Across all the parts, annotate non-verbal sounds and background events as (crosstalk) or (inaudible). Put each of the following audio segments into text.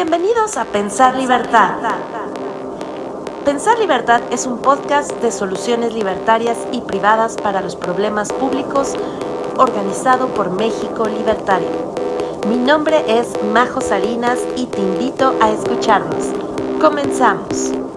Bienvenidos a Pensar Libertad. Pensar Libertad es un podcast de soluciones libertarias y privadas para los problemas públicos organizado por México Libertario. Mi nombre es Majo Salinas y te invito a escucharnos. Comenzamos.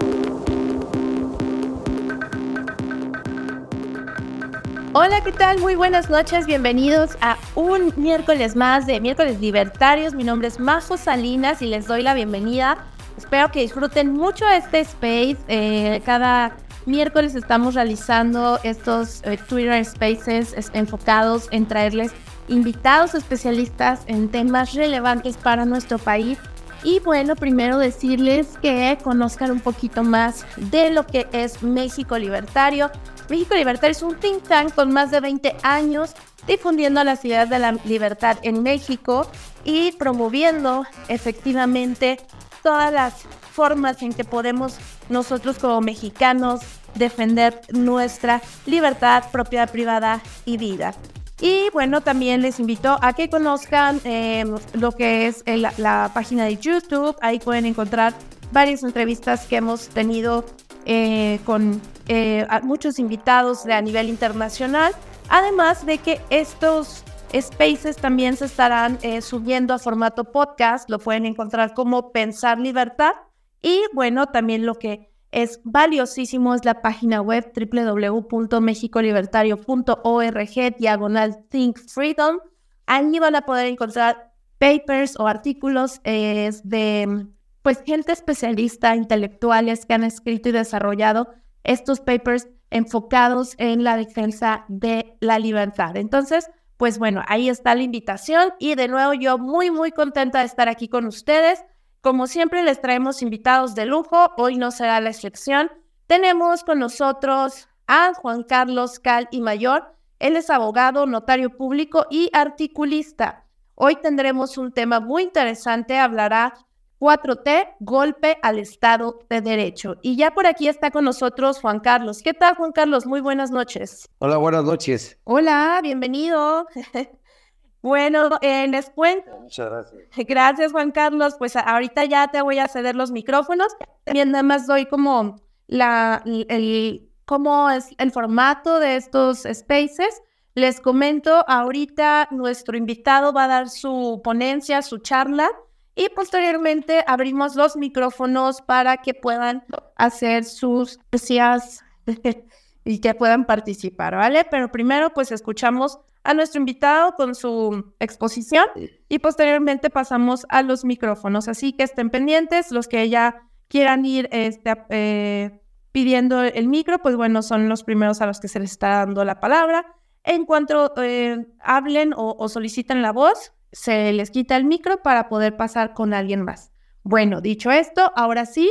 ¿Qué tal? Muy buenas noches, bienvenidos a un miércoles más de miércoles libertarios. Mi nombre es Majo Salinas y les doy la bienvenida. Espero que disfruten mucho este space. Eh, cada miércoles estamos realizando estos eh, Twitter Spaces enfocados en traerles invitados especialistas en temas relevantes para nuestro país. Y bueno, primero decirles que conozcan un poquito más de lo que es México Libertario. México Libertario es un think tank con más de 20 años difundiendo las ideas de la libertad en México y promoviendo efectivamente todas las formas en que podemos nosotros como mexicanos defender nuestra libertad, propiedad privada y vida. Y bueno, también les invito a que conozcan em, lo que es la página de YouTube. Ahí pueden encontrar varias entrevistas que hemos tenido eh, con eh, muchos invitados de a nivel internacional, además de que estos spaces también se estarán eh, subiendo a formato podcast, lo pueden encontrar como Pensar Libertad y bueno, también lo que es valiosísimo es la página web www.mexicolibertario.org diagonal Think Freedom. Allí van a poder encontrar papers o artículos de pues gente especialista, intelectuales que han escrito y desarrollado estos papers enfocados en la defensa de la libertad. Entonces, pues bueno, ahí está la invitación y de nuevo yo muy, muy contenta de estar aquí con ustedes. Como siempre les traemos invitados de lujo, hoy no será la excepción. Tenemos con nosotros a Juan Carlos Cal y Mayor. Él es abogado, notario público y articulista. Hoy tendremos un tema muy interesante, hablará 4T, golpe al Estado de Derecho. Y ya por aquí está con nosotros Juan Carlos. ¿Qué tal, Juan Carlos? Muy buenas noches. Hola, buenas noches. Hola, bienvenido. (laughs) bueno, eh, les cuento. Muchas gracias. Gracias, Juan Carlos. Pues ahorita ya te voy a ceder los micrófonos. También nada más doy como la, el, cómo es el formato de estos spaces. Les comento, ahorita nuestro invitado va a dar su ponencia, su charla y posteriormente abrimos los micrófonos para que puedan hacer sus decías (laughs) y que puedan participar, ¿vale? Pero primero pues escuchamos a nuestro invitado con su exposición y posteriormente pasamos a los micrófonos. Así que estén pendientes, los que ya quieran ir este, eh, pidiendo el micro, pues bueno, son los primeros a los que se les está dando la palabra. En cuanto eh, hablen o, o soliciten la voz, se les quita el micro para poder pasar con alguien más. Bueno, dicho esto, ahora sí,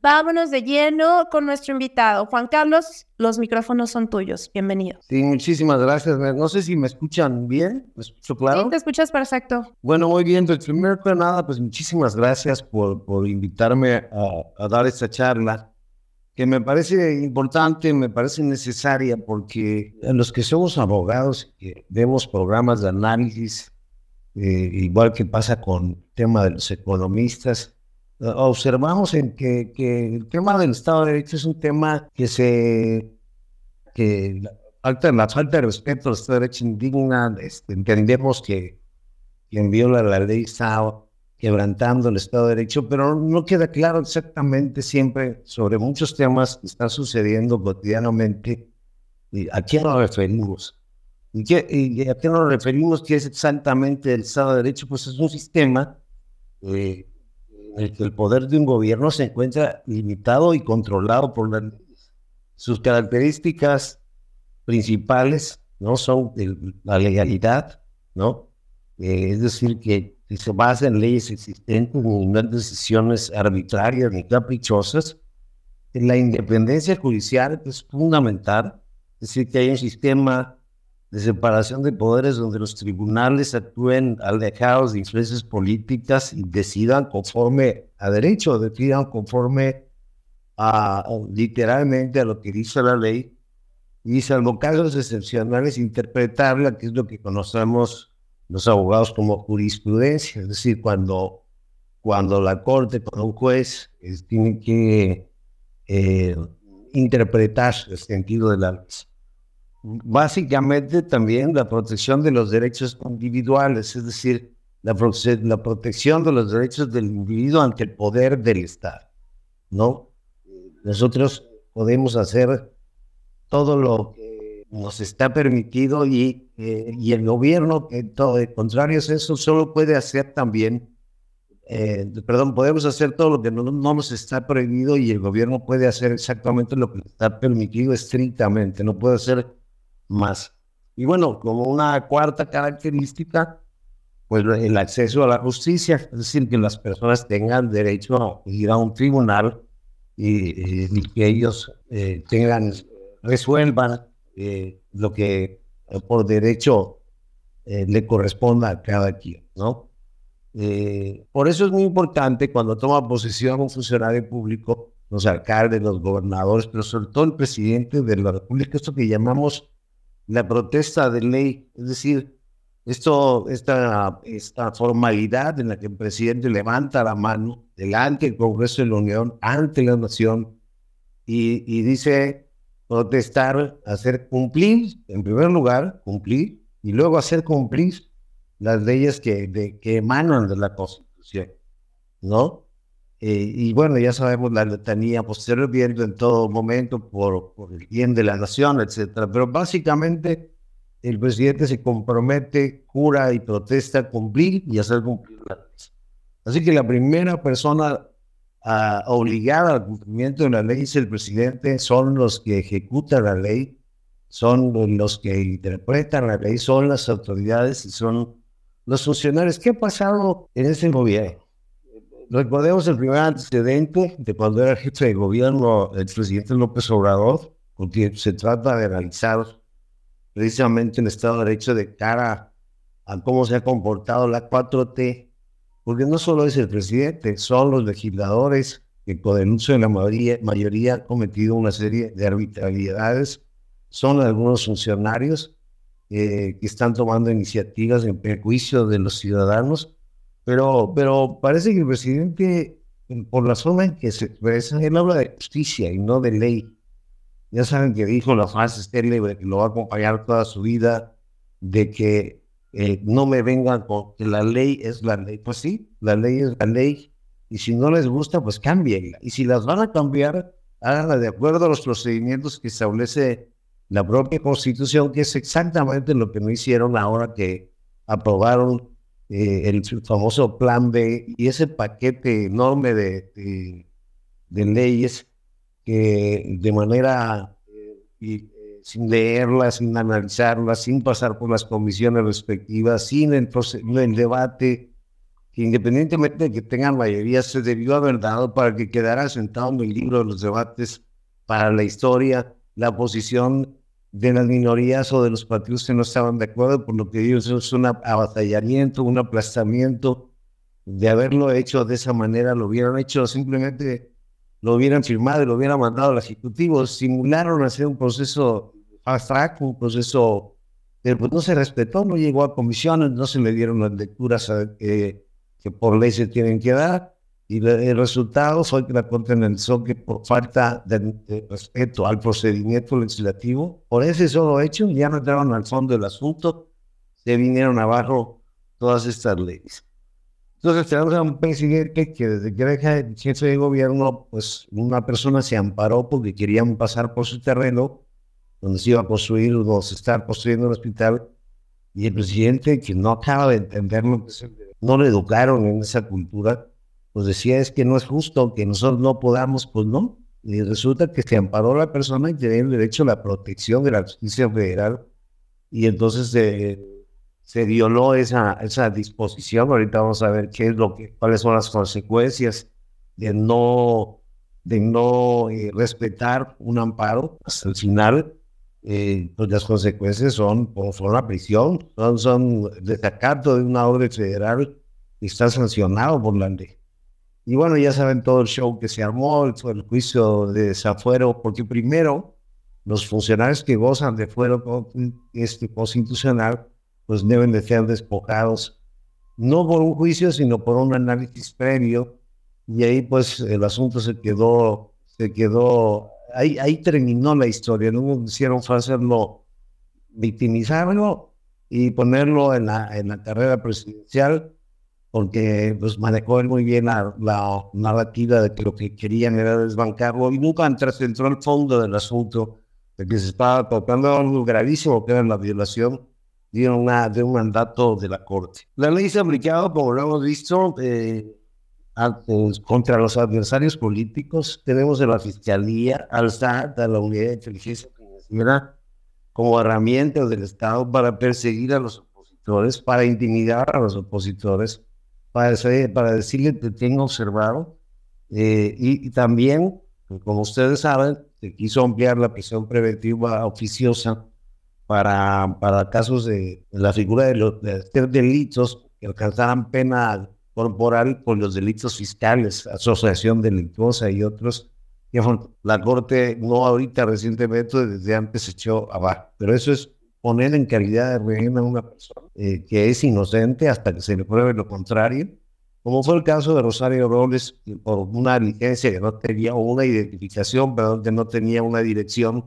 vámonos de lleno con nuestro invitado. Juan Carlos, los micrófonos son tuyos. Bienvenido. Sí, muchísimas gracias. No sé si me escuchan bien. ¿Me escucho claro? Sí, te escuchas perfecto. Bueno, muy bien. Pues primero que nada, pues muchísimas gracias por, por invitarme a, dar esta charla que me parece importante, me parece necesaria, porque los que somos abogados, que vemos programas de análisis eh, igual que pasa con el tema de los economistas, eh, observamos en que, el tema del Estado de Derecho es un tema que se que falta, la falta de respeto al Estado de Derecho indigna, este, entendemos que quien viola la ley está quebrantando el Estado de Derecho, pero no queda claro exactamente siempre sobre muchos temas que están sucediendo cotidianamente a quién nos referimos. ¿Y, a qué nos referimos? ¿Qué es exactamente el Estado de Derecho? Pues es un sistema eh, en el que el poder de un gobierno se encuentra limitado y controlado por Sus características principales no son la legalidad, ¿no? Eh, es decir, que se basa en leyes existentes, no en decisiones arbitrarias ni caprichosas. La independencia judicial es fundamental, es decir, que hay un sistema de separación de poderes donde los tribunales actúen alejados de influencias políticas y decidan conforme a derecho, decidan conforme a, literalmente a lo que dice la ley y salvo casos excepcionales interpretarla, que es lo que conocemos los abogados como jurisprudencia, es decir, cuando, cuando la corte, cuando un juez tiene que eh, interpretar el sentido de la ley. Básicamente también la protección de los derechos individuales, es decir, la, la protección de los derechos del individuo ante el poder del Estado. ¿no? Nosotros podemos hacer todo lo que nos está permitido y, eh, y el gobierno, que todo, contrario a eso, solo puede hacer también eh, perdón, podemos hacer todo lo que no, nos está prohibido y el gobierno puede hacer exactamente lo que está permitido estrictamente, no puede hacer más. Y bueno, como una cuarta característica, pues el acceso a la justicia, es decir, que las personas tengan derecho a ir a un tribunal y, que ellos eh, tengan, resuelvan eh, lo que por derecho le corresponda a cada quien, ¿no? Eh, por eso es muy importante cuando toma posesión un funcionario público, los alcaldes, los gobernadores, pero sobre todo el presidente de la República, esto que llamamos la protesta de ley, es decir, esto, esta, esta formalidad en la que el presidente levanta la mano delante del Congreso de la Unión, ante la nación, y, y dice protestar, hacer cumplir, en primer lugar, cumplir, y luego hacer cumplir las leyes que, de, que emanan de la Constitución, ¿no? Eh, y bueno, ya sabemos la letanía, posterior viendo en todo momento por, por el bien de la nación, etcétera. Pero básicamente el presidente se compromete, jura y protesta a cumplir y hacer cumplir la ley. Así que la primera persona a, obligada al cumplimiento de la ley es el presidente, son los que ejecutan la ley, son los que interpretan la ley, son las autoridades y son los funcionarios. ¿Qué ha pasado en ese gobierno? Recordemos el primer antecedente de cuando era jefe de gobierno el presidente López Obrador, porque se trata de analizar precisamente el Estado de Derecho de cara a cómo se ha comportado la 4T, porque no solo es el presidente, son los legisladores que con el uso de la mayoría, mayoría han cometido una serie de arbitrariedades, son algunos funcionarios eh, que están tomando iniciativas en perjuicio de los ciudadanos, pero, pero parece que el presidente, por la forma en que se expresa, él habla de justicia y no de ley. Ya saben que dijo la frase estéril de que lo va a acompañar toda su vida, de que eh, no me vengan con que la ley es la ley. Pues sí, la ley es la ley, y si no les gusta, pues cámbienla. Y si las van a cambiar, háganla de acuerdo a los procedimientos que establece la propia constitución, que es exactamente lo que no hicieron ahora que aprobaron eh, el famoso plan B y ese paquete enorme de, de, leyes que de manera eh, sin leerlas, sin analizarlas, sin pasar por las comisiones respectivas, sin el, el debate, que independientemente de que tengan mayoría, se debió haber dado para que quedara sentado en el libro de los debates para la historia la posición de las minorías o de los partidos que no estaban de acuerdo, por lo que ellos es un abatallamiento, un aplastamiento. De haberlo hecho de esa manera, lo hubieran hecho simplemente, lo hubieran firmado y lo hubieran mandado al Ejecutivo. Simularon hacer un proceso fast track, un proceso, pero pues no se respetó, no llegó a comisiones, no se le dieron las lecturas que por ley se tienen que dar y el resultado fue que la Corte analizó que por falta de, respeto al procedimiento legislativo, por ese solo hecho, ya no entraron al fondo del asunto, se vinieron abajo todas estas leyes. Entonces tenemos a un presidente que desde que era jefe de gobierno, pues una persona se amparó porque querían pasar por su terreno, donde se iba a construir, o se está construyendo un hospital, y el presidente, que no acaba de entenderlo, no le educaron en esa cultura, pues decía es que no es justo que nosotros no podamos, pues no. Y resulta que se amparó la persona y tenía el derecho a la protección de la justicia federal y entonces se violó esa, esa disposición. Ahorita vamos a ver qué es lo que, cuáles son las consecuencias de no, de no eh, respetar un amparo hasta el final. Eh, pues las consecuencias son, pues, son la prisión, son, son desacato de una orden federal que está sancionado por la ley. Y bueno, ya saben todo el show que se armó, el, juicio de desafuero, porque primero los funcionarios que gozan de fuero este, constitucional, pues deben de ser despojados no por un juicio, sino por un análisis previo, y ahí pues el asunto se quedó, se quedó, ahí, ahí terminó la historia, no hicieron hacerlo, victimizarlo y ponerlo en la, en la carrera presidencial, porque pues manejó muy bien la, la narrativa de que lo que querían era desbancarlo y nunca trascentró el fondo del asunto, de que se estaba tratando algo gravísimo, que era la violación de, una, de un mandato de la Corte. La ley se ha aplicado, como lo hemos visto, eh, contra los adversarios políticos. Tenemos de la Fiscalía, al SAT, a la Unidad de Inteligencia Financiera, como herramientas del Estado para perseguir a los opositores, para intimidar a los opositores, para, para decirle que tengo observado. Eh, y, y, también, como ustedes saben, se quiso ampliar la prisión preventiva oficiosa para, para casos de, la figura de, los, de delitos que alcanzaran pena corporal por los delitos fiscales, asociación delictuosa y otros. La Corte no ahorita recientemente, desde antes echó abajo. Pero eso es poner en calidad de rehén a una persona eh, que es inocente hasta que se le pruebe lo contrario, como fue el caso de Rosario Robles, por una licencia que no tenía, o una identificación, pero que no tenía una dirección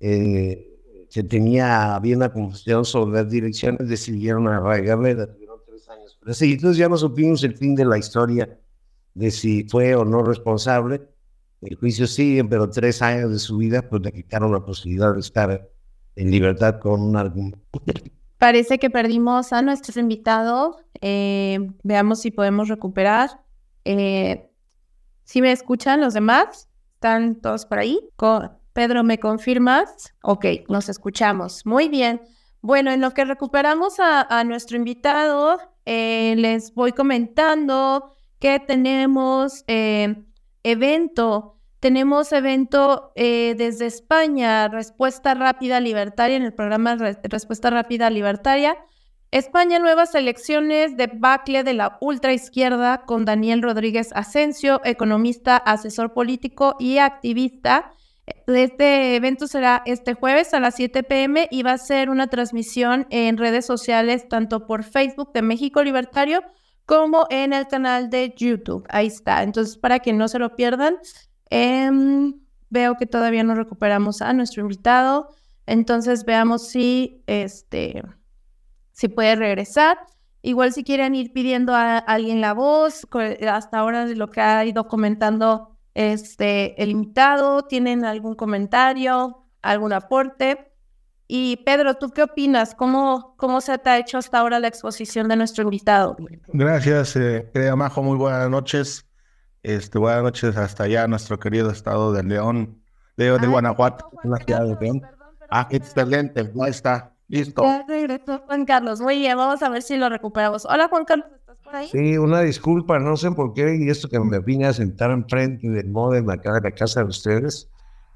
eh, que tenía, había una confusión sobre las direcciones, decidieron arraigarle, la tuvieron tres años. Pero sí, entonces ya no supimos el fin de la historia de si fue o no responsable. El juicio sigue, pero tres años de su vida pues le quitaron la posibilidad de estar en libertad con un. Parece que perdimos a nuestros invitados. Eh, veamos si podemos recuperar. Eh, si me escuchan los demás, ¿están todos por ahí? Pedro, ¿me confirmas? Ok, nos escuchamos. Muy bien. Bueno, en lo que recuperamos a, nuestro invitado, eh, les voy comentando que tenemos eh, evento, tenemos evento eh, desde España, Respuesta Rápida Libertaria, en el programa Respuesta Rápida Libertaria. España, nuevas elecciones, debacle de la ultraizquierda con Daniel Rodríguez Asensio, economista, asesor político y activista. Este evento será este jueves a las 7 pm y va a ser una transmisión en redes sociales, tanto por Facebook de México Libertario como en el canal de YouTube. Ahí está. Entonces, para que no se lo pierdan, em, veo que todavía no recuperamos a nuestro invitado. Entonces, veamos si, este, si puede regresar. Igual si quieren ir pidiendo a alguien la voz, hasta ahora lo que ha ido comentando este, el invitado, ¿tienen algún comentario, algún aporte? Y Pedro, ¿tú qué opinas? ¿Cómo, cómo se te ha hecho hasta ahora la exposición de nuestro invitado? Gracias, eh, Majo, muy buenas noches. Este, buenas noches hasta allá, nuestro querido estado de León, de, de Guanajuato, la ciudad de León. Ah, excelente, ahí está, listo. Ya regresó Juan Carlos, muy bien, vamos a ver si lo recuperamos. Hola Juan Carlos. Sí, una disculpa, no sé por qué, y esto que me vine a sentar enfrente del modem acá de la casa de ustedes,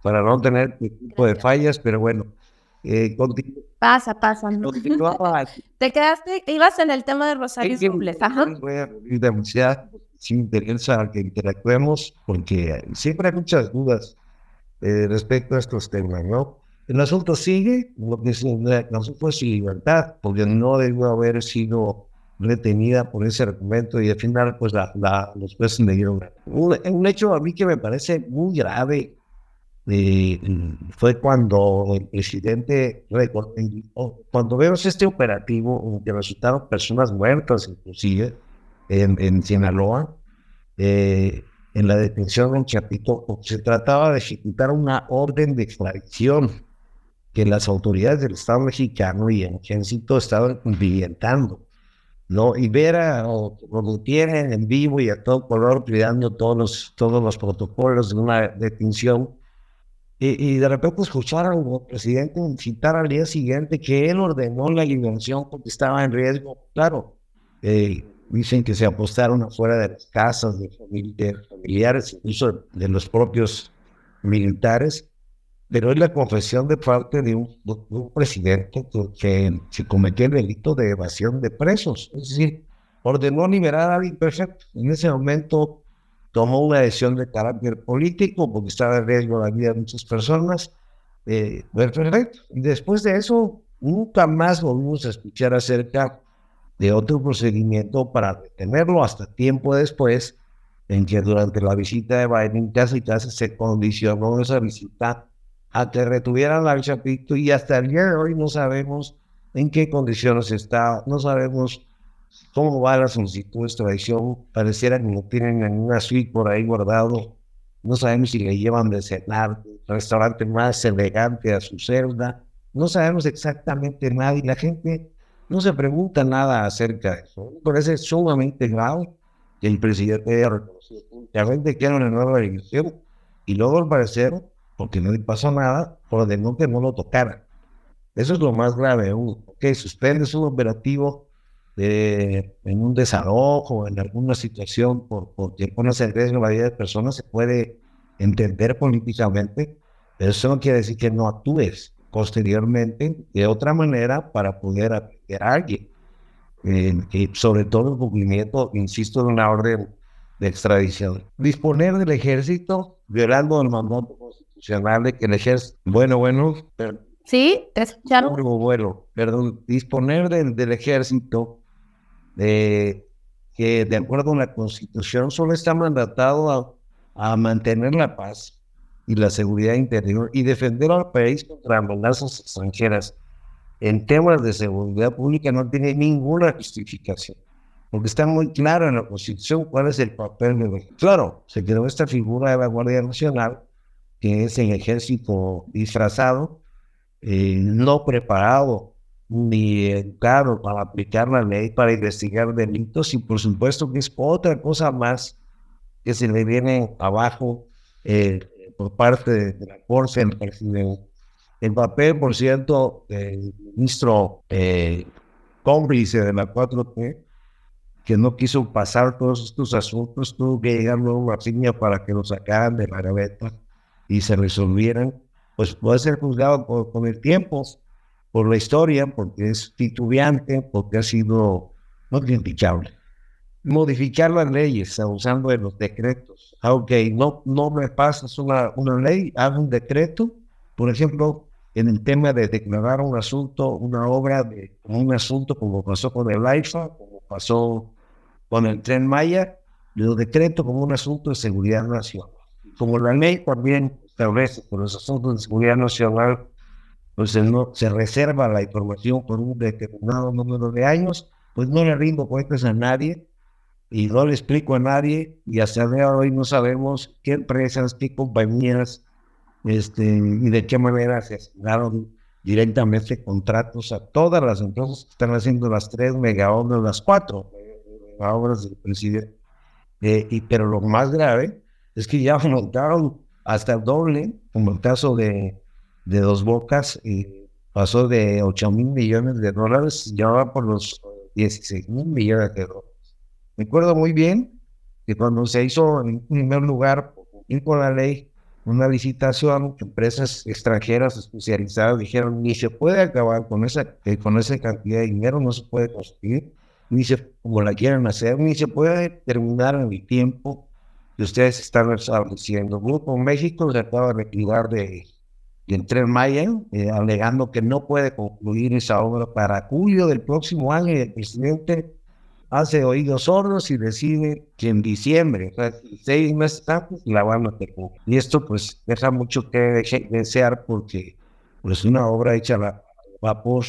para no tener tipo de fallas, pero bueno. Eh, pasa, pasa. (laughs) Te quedaste, ibas en el tema de Rosario Robles. Ajá. Voy a demasiado, sin interesa que interactuemos, porque siempre hay muchas dudas eh, respecto a estos temas, ¿no? El asunto sigue, lo que no fue su libertad, porque no debió haber sido retenida por ese argumento y al final pues la, la, los jueces le dieron un, un, hecho a mí que me parece muy grave eh, fue cuando el presidente cuando vemos este operativo que resultaron personas muertas inclusive en, en Sinaloa eh, en la detención en Chapito se trataba de ejecutar una orden de extradición que las autoridades del Estado mexicano y el ejército estaban cumplimentando ¿no? Y ver a o, tienen en vivo y a todo color cuidando todos los, todos los protocolos de una detención. Y, y de repente escuchar al presidente citar al día siguiente que él ordenó la liberación porque estaba en riesgo. Claro, eh, dicen que se apostaron afuera de las casas de, de familiares, incluso de los propios militares pero es la confesión de parte de un, presidente que, se cometió el delito de evasión de presos. Es decir, ordenó liberar a alguien perfecto. En ese momento tomó una decisión de carácter político porque estaba en riesgo la vida de muchas personas. Eh, perfecto. Después de eso, nunca más volvimos a escuchar acerca de otro procedimiento para detenerlo hasta tiempo después, en que durante la visita de Biden casi casi se condicionó esa visita a que retuvieran la Chapito y hasta el día de hoy no sabemos en qué condiciones está, no sabemos cómo va la solicitud de extradición, pareciera que no tienen en una suite por ahí guardado, no sabemos si le llevan de cenar, restaurante más elegante a su celda, no sabemos exactamente nada y la gente no se pregunta nada acerca de eso. Me parece sumamente grave que el presidente haya reconocido públicamente que era una nueva elección y luego al parecer, porque no le pasó nada, ordenó que no lo tocaran. Eso es lo más grave. Que suspendes un operativo en un desalojo, en alguna situación, por, porque pones en riesgo la vida de personas, se puede entender políticamente, pero eso no quiere decir que no actúes posteriormente de otra manera para poder atender a alguien. y sobre todo el cumplimiento, insisto, de una orden de extradición. Disponer del ejército, violando el mandato constitucional de que el ejército, bueno, bueno, Sí, te escucharon. Bueno, perdón, disponer del, del ejército de, que de acuerdo con la constitución solo está mandatado a, a mantener la paz y la seguridad interior y defender al país contra amenazas extranjeras. En temas de seguridad pública no tiene ninguna justificación, porque está muy claro en la Constitución cuál es el papel de. Claro, se creó esta figura de la Guardia Nacional, que es el ejército disfrazado, eh, no preparado ni educado para aplicar la ley, para investigar delitos y por supuesto que es otra cosa más que se le viene abajo eh, por parte de, la Corte presidente. El papel, por cierto, del ministro eh, cómplice de la 4T, que no quiso pasar todos estos asuntos, tuvo que llegar luego a piña para que lo sacaran de la gaveta y se resolvieran pues puede ser juzgado por, con el tiempo, por la historia, porque es titubeante, porque ha sido no criticable. Modificar las leyes usando de los decretos. Aunque no, no me pasas una, una ley, hago un decreto, por ejemplo, en el tema de declarar un asunto, una obra, de, un asunto como pasó con el AIFA, como pasó con el Tren Maya, lo decreto como un asunto de seguridad nacional. Como la ley también establece por los asuntos de seguridad nacional, pues no, se reserva la información por un determinado número de años, pues no le rindo cuentas a nadie y no le explico a nadie y hasta el día de hoy no sabemos qué empresas, qué compañías este, y de qué manera se asignaron directamente contratos a todas las empresas que están haciendo las tres mega obras, las cuatro obras del presidente. Eh, y, pero lo más grave es que ya (laughs) montaron hasta el doble, como el caso de, de Dos Bocas, y pasó de 8 mil millones de dólares, ya va por los 16 mil millones de dólares. Me acuerdo muy bien que cuando se hizo en primer lugar, con la ley, una licitación, empresas extranjeras especializadas dijeron, ni se puede acabar con esa, eh, con esa cantidad de dinero, no se puede conseguir, ni se, como la quieren hacer, ni se puede terminar en el tiempo ustedes están estableciendo. Grupo México se acaba de retirar de, del Tren Maya, eh, alegando que no puede concluir esa obra para julio del próximo año y el presidente hace oídos sordos y decide que en diciembre, o sea, seis meses antes, la van a terminar. Y esto pues deja mucho que desear porque pues una obra hecha a vapor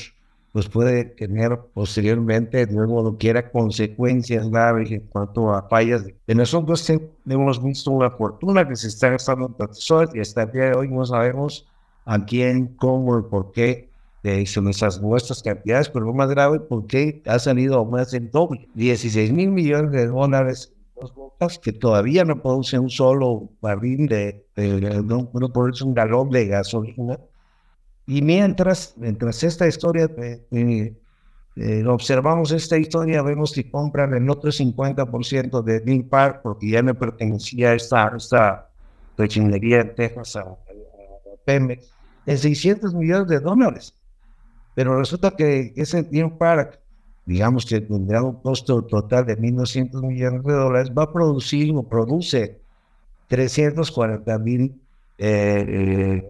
pues puede tener posteriormente, de modo quiera, consecuencias graves en cuanto a fallas. En nosotros hemos visto una fortuna que se está gastando en y hasta el día de hoy no sabemos a quién, cómo y por qué eh, son esas nuestras cantidades, pero lo más grave, por qué ha salido más del doble, 16 mil millones de dólares dos bocas que todavía no producen un solo barril de, no, no produce un galón de gasolina y mientras, mientras esta historia, eh, eh, eh, observamos esta historia, vemos que compran el otro 50% de Dean Park, porque ya me pertenecía esta, esta refinería en Texas a, Pemex, en 600 millones de dólares. Pero resulta que ese Dean Park, digamos que tendrá un costo total de 1.200 millones de dólares, va a producir o produce 340 mil eh,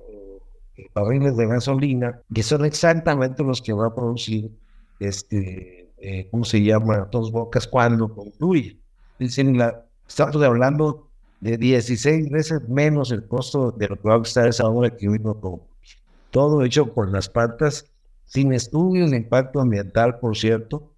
barriles de gasolina, que son exactamente los que va a producir este eh, ¿cómo se llama? Dos bocas cuando concluye. Dicen, la, estamos hablando de 16 veces menos el costo de lo que va a costar esa obra que hoy no concluye. Todo hecho por las patas, sin estudios de impacto ambiental, por cierto,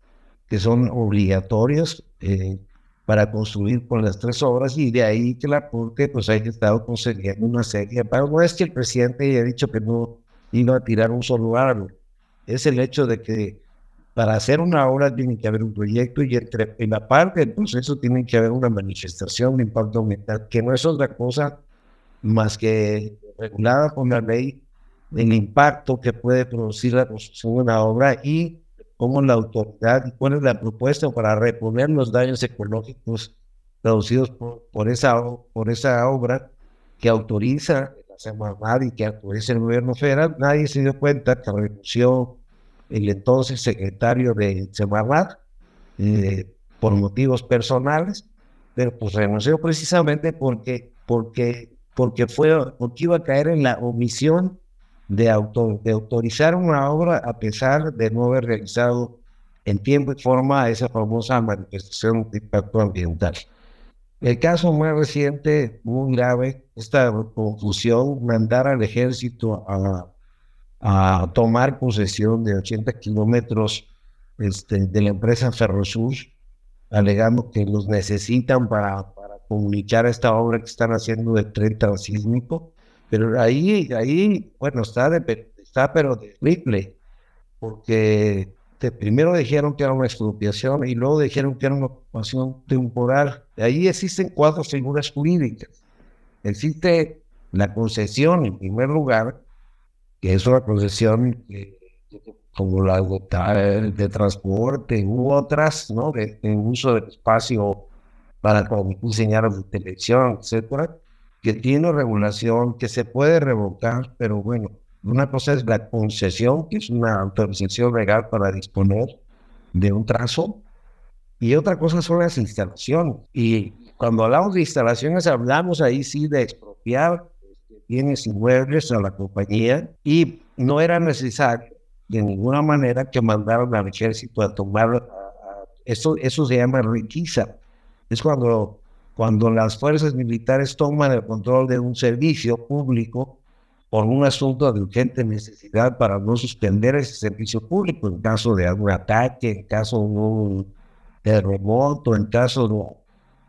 que son obligatorios eh, para construir con las tres obras y de ahí que la porque pues haya estado concediendo una serie. Pero no es que el presidente haya dicho que no iba a tirar un solo árbol, es el hecho de que para hacer una obra tiene que haber un proyecto y entre en la parte del proceso tiene que haber una manifestación de impacto ambiental, que no es otra cosa más que regulada por la ley el impacto que puede producir la construcción de una obra y cómo la autoridad y cuál es la propuesta para reponer los daños ecológicos producidos por, esa, por esa obra que autoriza la Semarnat y que autoriza el gobierno federal. Nadie se dio cuenta que renunció el entonces secretario de Semarnat eh, por motivos personales, pero pues renunció precisamente porque, porque, porque, fue, porque iba a caer en la omisión de, de autorizar una obra a pesar de no haber realizado en tiempo y forma esa famosa manifestación de impacto ambiental. El caso más reciente, muy grave, esta confusión, mandar al ejército a, a tomar posesión de 80 kilómetros este, de la empresa Ferrosur, alegando que los necesitan para, para comunicar esta obra que están haciendo de tren transísmico. Pero ahí, ahí, bueno, está, de, está pero de triple, porque primero dijeron que era una expropiación y luego dijeron que era una ocupación temporal. Ahí existen cuatro figuras jurídicas. Existe la concesión, en primer lugar, que es una concesión como la de, transporte u otras, ¿no? De, uso del espacio para diseñar de televisión, etcétera que tiene regulación, que se puede revocar, pero bueno, una cosa es la concesión, que es una autorización legal para disponer de un trazo, y otra cosa son las instalaciones. Y cuando hablamos de instalaciones, hablamos ahí sí de expropiar bienes inmuebles a la compañía, y no era necesario de ninguna manera que mandaran al ejército a tomar, eso, eso se llama requisa. Es cuando cuando las fuerzas militares toman el control de un servicio público por un asunto de urgente necesidad para no suspender ese servicio público en caso de algún ataque, en caso de un terremoto, en caso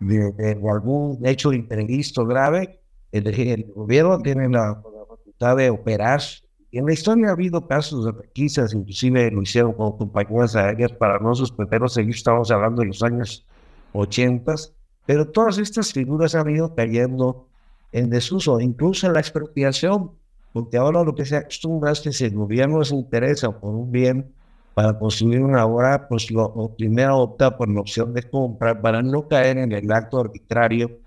de, algún hecho imprevisto grave, el, gobierno tiene la, facultad de operar. En la historia ha habido casos de requisas, inclusive lo hicieron con compañías aéreas para no suspender los servicios, estamos hablando de los años 80 pero todas estas figuras han ido cayendo en desuso, incluso en la expropiación, porque ahora lo que se acostumbra es que si el gobierno se interesa por un bien para construir una obra, pues lo, primero opta por la opción de compra para no caer en el acto arbitrario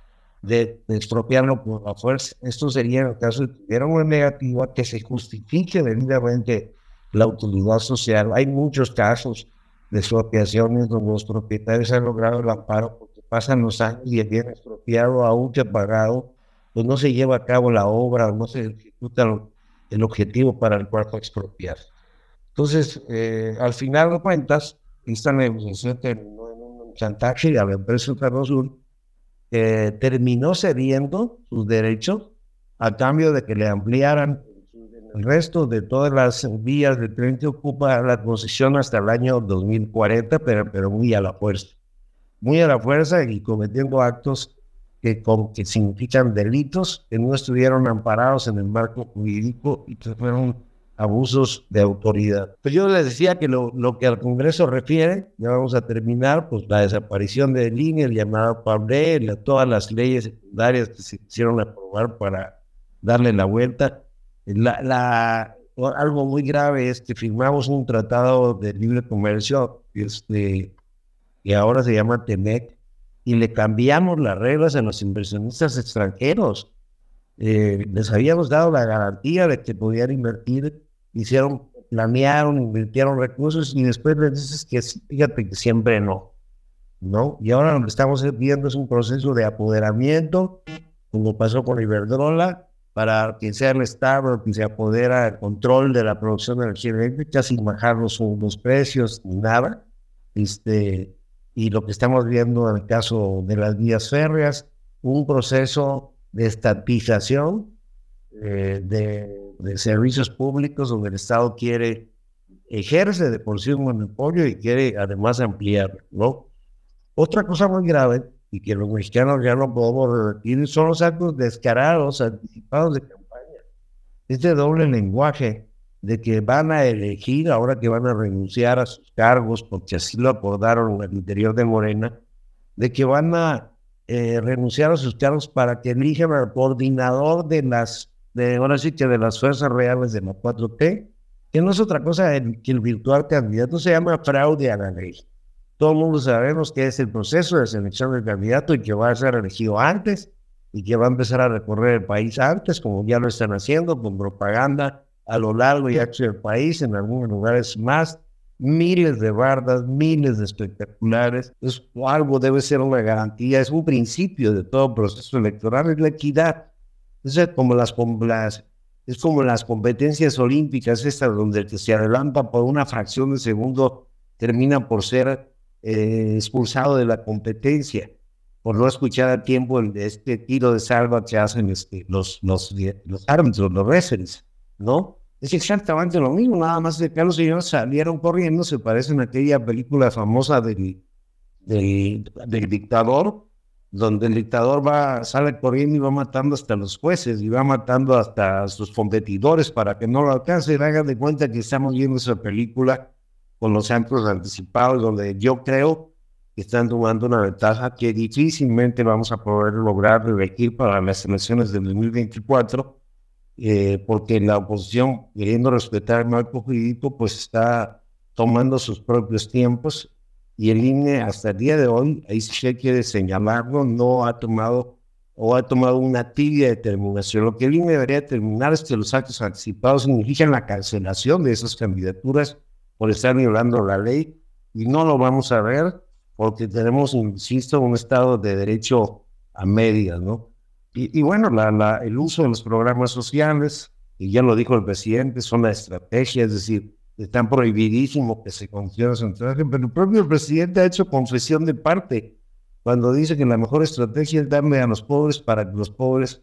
de, expropiarlo por la fuerza. Esto sería en el caso de que tuviera una negativa que se justifique debidamente la utilidad social. Hay muchos casos de expropiaciones donde los propietarios han logrado el amparo pasan los años y el bien expropiado, aunque pagado, pues no se lleva a cabo la obra, no se ejecuta el objetivo para el cual fue expropiar. Entonces, eh, al final de cuentas, esta negociación terminó en un chantaje a la empresa Ferrosur, que terminó cediendo sus derechos a cambio de que le ampliaran el resto de todas las vías de tren que ocupa la concesión hasta el año 2040, pero, pero muy a la fuerza muy a la fuerza y cometiendo actos que, que significan delitos que no estuvieron amparados en el marco jurídico y fueron abusos de autoridad. Pues yo les decía que lo, lo, que al Congreso refiere, ya vamos a terminar, pues la desaparición de línea, el llamado PABRE, todas las leyes secundarias que se hicieron aprobar para darle la vuelta. La, la, algo muy grave es que firmamos un tratado de libre comercio este, y ahora se llama TEMEC, y le cambiamos las reglas a los inversionistas extranjeros. Eh, les habíamos dado la garantía de que podían invertir, hicieron, planearon, invirtieron recursos y después les dices que fíjate que siempre no. ¿no? Y ahora lo que estamos viendo es un proceso de apoderamiento, como pasó con Iberdrola, para que sea el Estado que se apodera el control de la producción de energía eléctrica sin bajar los, los precios ni nada este, y lo que estamos viendo en el caso de las vías férreas, un proceso de estatización eh, de, servicios públicos donde el Estado quiere, ejerce de por sí un monopolio y quiere además ampliar, ¿no? Otra cosa muy grave y que los mexicanos ya no podemos repetir son los actos descarados, anticipados de campaña. Este doble lenguaje de que van a elegir, ahora que van a renunciar a sus cargos, porque así lo acordaron el interior de Morena, de que van a eh, renunciar a sus cargos para que elijan al coordinador de las, de, ahora sí de las fuerzas reales de la 4T, que no es otra cosa que el virtual candidato, se llama fraude a la ley. Todo el mundo sabemos que es el proceso de selección del candidato y que va a ser elegido antes y que va a empezar a recorrer el país antes, como ya lo están haciendo, con propaganda a lo largo y ancho del país, en algunos lugares más, miles de bardas, miles de espectaculares. Es algo debe ser una garantía, es un principio de todo proceso electoral, es la equidad. Es como las, las es como las competencias olímpicas, estas donde el se adelanta por una fracción de segundo termina por ser eh, expulsado de la competencia por no escuchar a tiempo el, este tiro de salva que hacen este, los, los, los árbitros, los referees, ¿no? Es exactamente lo mismo, nada más de que los señores salieron corriendo, se parecen a aquella película famosa del, del, dictador, donde el dictador va, sale corriendo y va matando hasta los jueces y va matando hasta sus competidores para que no lo alcancen. Hagan de cuenta que estamos viendo esa película con los centros anticipados, donde yo creo que están tomando una ventaja que difícilmente vamos a poder lograr revertir para las elecciones del 2024 eh, porque la oposición, queriendo respetar el marco jurídico, pues está tomando sus propios tiempos y el INE hasta el día de hoy, ahí sí se quiere señalarlo, no ha tomado o ha tomado una tibia determinación. Lo que el INE debería determinar es que los actos anticipados significan la cancelación de esas candidaturas por estar violando la ley y no lo vamos a ver porque tenemos, insisto, un Estado de derecho a medias, ¿no? Y, bueno, la, el uso de los programas sociales, y ya lo dijo el presidente, son la estrategia, es decir, están prohibidísimo que se considere su pero el propio presidente ha hecho confesión de parte cuando dice que la mejor estrategia es darle a los pobres para que los pobres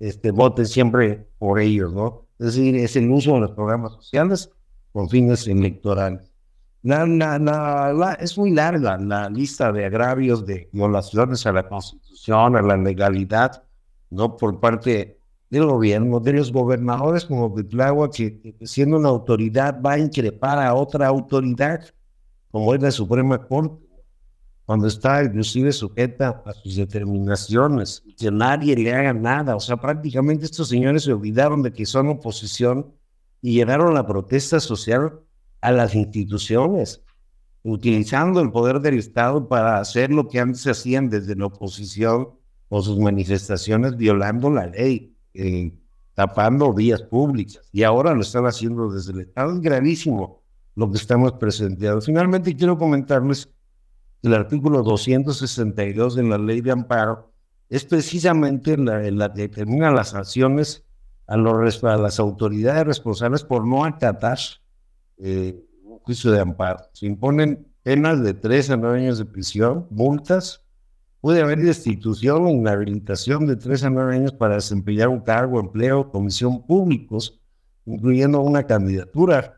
este, voten siempre por ellos, ¿no? Es decir, es el uso de los programas sociales con fines electorales. La, la, es muy larga la lista de agravios, de violaciones a la Constitución, a la legalidad, ¿no? Por parte del gobierno, de los gobernadores como Betlagua, que, siendo una autoridad va a increpar a otra autoridad, como es la Suprema Corte, cuando está inclusive sujeta a sus determinaciones, que nadie le haga nada. O sea, prácticamente estos señores se olvidaron de que son oposición y llevaron la protesta social a las instituciones, utilizando el poder del Estado para hacer lo que antes hacían desde la oposición o sus manifestaciones violando la ley, eh, tapando vías públicas. Y ahora lo están haciendo desde el Estado. Es gravísimo lo que estamos presentando. Finalmente quiero comentarles el artículo 262 de la ley de amparo es precisamente la, la que determina las sanciones a, los, a las autoridades responsables por no acatar eh, un juicio de amparo. Se imponen penas de tres a nueve años de prisión, multas puede haber destitución o inhabilitación de tres a nueve años para desempeñar un cargo, empleo, comisión públicos, incluyendo una candidatura.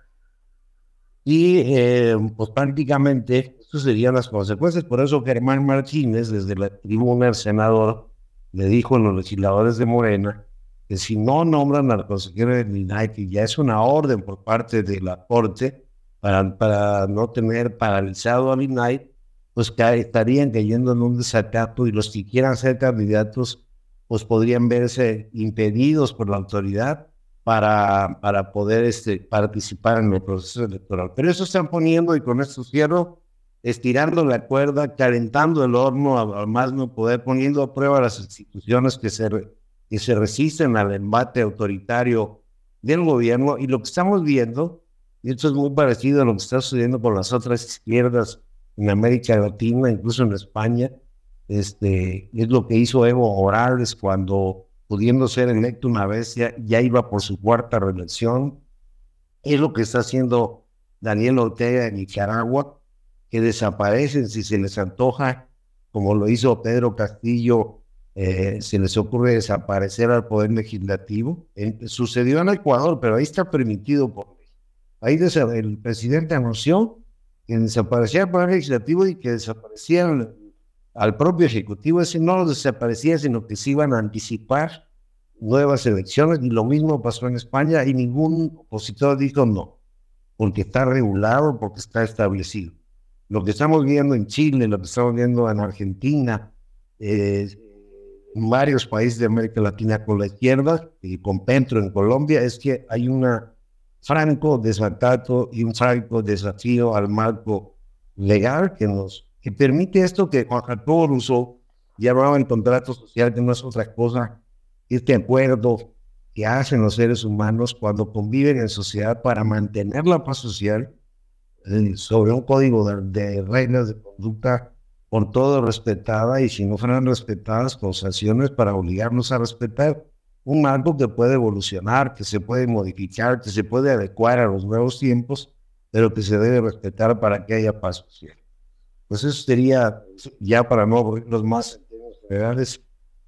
Y eh, pues prácticamente eso serían las consecuencias. Por eso Germán Martínez, desde la tribuna del senador, le dijo a los legisladores de Morena que si no nombran al consejero del INAI, que ya es una orden por parte de la Corte para, para no tener paralizado al INAI, pues estarían cayendo en un desacato y los que quieran ser candidatos, pues podrían verse impedidos por la autoridad para, para poder este, participar en el proceso electoral. Pero eso están poniendo, y con esto cierro, estirando la cuerda, calentando el horno al más no poder, poniendo a prueba las instituciones que se, que se resisten al embate autoritario del gobierno. Y lo que estamos viendo, y esto es muy parecido a lo que está sucediendo con las otras izquierdas en América Latina, incluso en España. Este, es lo que hizo Evo Morales cuando, pudiendo ser electo una vez, ya, ya iba por su cuarta reelección. Es lo que está haciendo Daniel Ortega en Nicaragua, que desaparecen si se les antoja, como lo hizo Pedro Castillo, eh, se les ocurre desaparecer al Poder Legislativo. sucedió en Ecuador, pero ahí está permitido por. Ahí el presidente anunció que desaparecía el Poder Legislativo y que desaparecía al propio Ejecutivo. Ese no lo desaparecía, sino que se iban a anticipar nuevas elecciones. Y lo mismo pasó en España y ningún opositor dijo no, porque está regulado, porque está establecido. Lo que estamos viendo en Chile, lo que estamos viendo en Argentina, eh, en varios países de América Latina con la izquierda y con Petro en Colombia, es que hay una franco desacato y un franco desafío al marco legal que nos que permite esto que Juan Jacobo Rousseau llamaba el contrato social, que no es otra cosa, este acuerdo que hacen los seres humanos cuando conviven en sociedad para mantener la paz social eh, sobre un código de, reglas de conducta por todo respetada y si no fueran respetadas con sanciones para obligarnos a respetar un marco que puede evolucionar, que se puede modificar, que se puede adecuar a los nuevos tiempos, pero que se debe respetar para que haya paz social. Pues eso sería, ya para no aburrirnos más generales,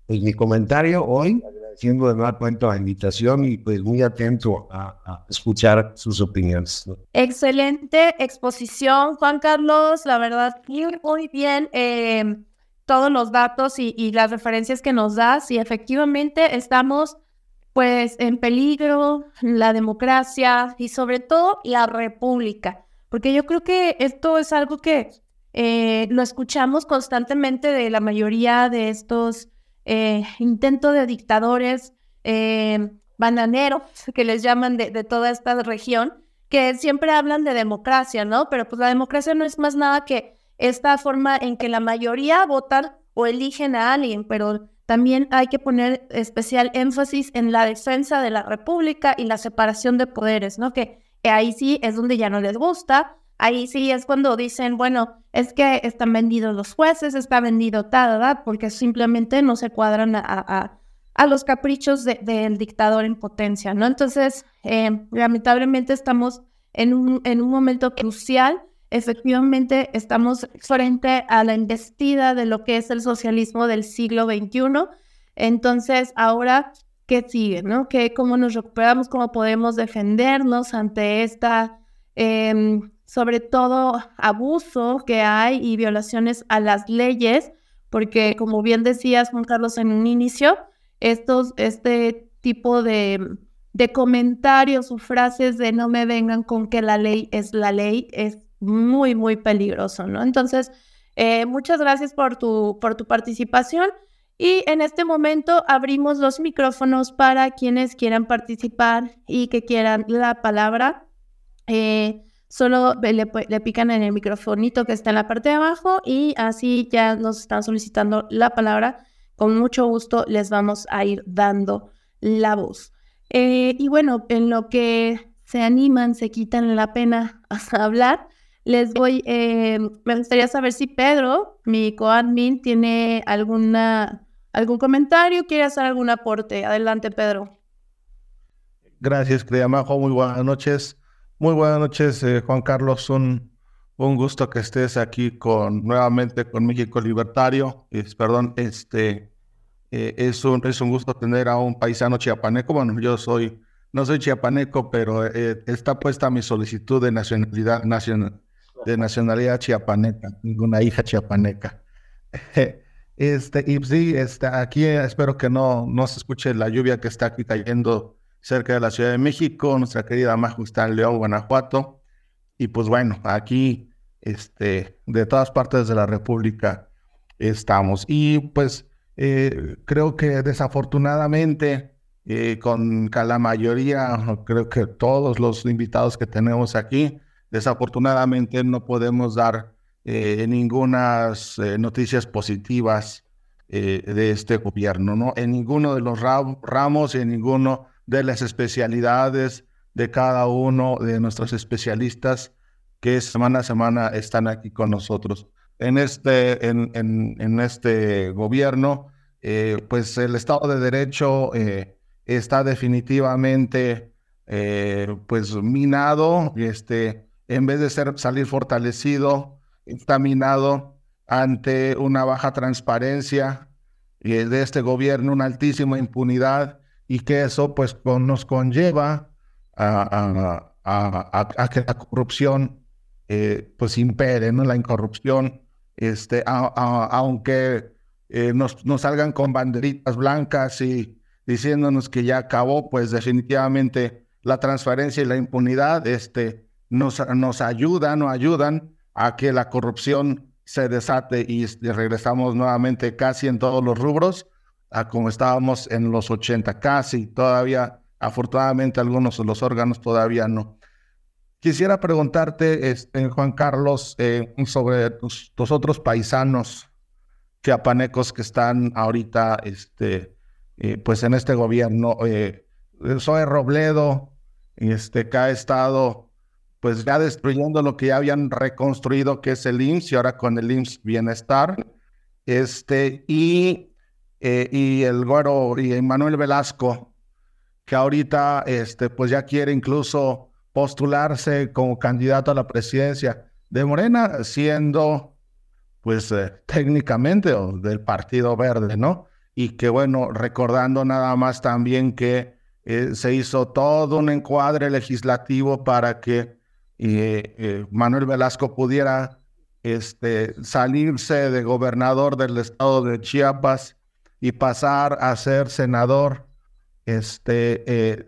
pues mi comentario hoy, agradeciendo de nuevo cuenta la invitación y pues muy atento a, escuchar sus opiniones. Excelente exposición, Juan Carlos, la verdad, muy bien. Eh, todos los datos y, las referencias que nos das y efectivamente estamos pues en peligro la democracia y sobre todo la república, porque yo creo que esto es algo que eh, lo escuchamos constantemente de la mayoría de estos eh, intentos de dictadores eh, bananeros que les llaman de, de toda esta región, que siempre hablan de democracia, ¿no? Pero pues la democracia no es más nada que esta forma en que la mayoría votan o eligen a alguien, pero también hay que poner especial énfasis en la defensa de la República y la separación de poderes, ¿no? Que, ahí sí es donde ya no les gusta, ahí sí es cuando dicen, bueno, es que están vendidos los jueces, está vendido tal, ¿verdad? Porque simplemente no se cuadran a, a, los caprichos del dictador en potencia, ¿no? Entonces, eh, lamentablemente estamos en un, en un momento crucial efectivamente estamos frente a la investida de lo que es el socialismo del siglo XXI. Entonces, ahora, ¿qué sigue? ¿no? ¿Qué, ¿Cómo nos recuperamos? ¿Cómo podemos defendernos ante esta, em, sobre todo, abuso que hay y violaciones a las leyes? Porque, como bien decías, Juan Carlos, en un inicio, estos, este tipo de, de comentarios o frases de no me vengan con que la ley es la ley, es muy, muy peligroso, ¿no? Entonces, eh, muchas gracias por tu, por tu participación y en este momento abrimos los micrófonos para quienes quieran participar y que quieran la palabra. Eh, solo le, le, pican en el microfonito que está en la parte de abajo y así ya nos están solicitando la palabra. Con mucho gusto les vamos a ir dando la voz. Eh, y bueno, en lo que se animan, se quitan la pena (laughs) a hablar, les voy, eh, me gustaría saber si Pedro, mi coadmin, tiene alguna, algún comentario, quiere hacer algún aporte. Adelante, Pedro. Gracias, querida Majo. Muy buenas noches. Muy buenas noches, eh, Juan Carlos. Un, un gusto que estés aquí con nuevamente con México Libertario. Es, perdón, este eh, es, un, es un gusto tener a un paisano chiapaneco. Bueno, yo soy, no soy chiapaneco, pero está puesta mi solicitud de nacionalidad nacional de nacionalidad chiapaneca, ninguna hija chiapaneca. (laughs) Este, y sí, este, aquí espero que no, no se escuche la lluvia que está aquí cayendo cerca de la Ciudad de México, nuestra querida Majo está en León, Guanajuato. Y pues bueno, aquí este, de todas partes de la República estamos. Y pues eh, creo que desafortunadamente eh, con la mayoría, creo que todos los invitados que tenemos aquí, Desafortunadamente no podemos dar eh, ninguna eh, noticias positivas eh, de este gobierno, ¿no? En ninguno de los ramos y en ninguno de las especialidades de cada uno de nuestros especialistas que semana a semana están aquí con nosotros. En este, en, en, este gobierno, pues el Estado de Derecho está definitivamente pues minado, este, en vez de ser, salir fortalecido, está minado ante una baja transparencia de este gobierno, una altísima impunidad y que eso pues nos conlleva a, a, que la corrupción eh, pues impere. La incorrupción, este, aunque eh, nos, nos, salgan con banderitas blancas y diciéndonos que ya acabó, pues definitivamente la transparencia y la impunidad este, nos, nos ayudan o ayudan a que la corrupción se desate y, regresamos nuevamente casi en todos los rubros a como estábamos en los 80, casi todavía, afortunadamente algunos de los órganos todavía no. Quisiera preguntarte, este, Juan Carlos, eh, sobre tus, otros paisanos chiapanecos que están ahorita, este, eh, pues en este gobierno. Eh, Zoe Robledo, este, que ha estado, pues ya destruyendo lo que ya habían reconstruido, que es el IMSS, y ahora con el IMSS Bienestar. Este, y, y el güero, y Manuel Velasco, que ahorita, este, pues ya quiere incluso postularse como candidato a la presidencia de Morena, siendo pues eh, técnicamente del Partido Verde, ¿no? Y que bueno, recordando nada más también que eh, se hizo todo un encuadre legislativo para que eh, Manuel Velasco pudiera este, salirse de gobernador del estado de Chiapas y pasar a ser senador este,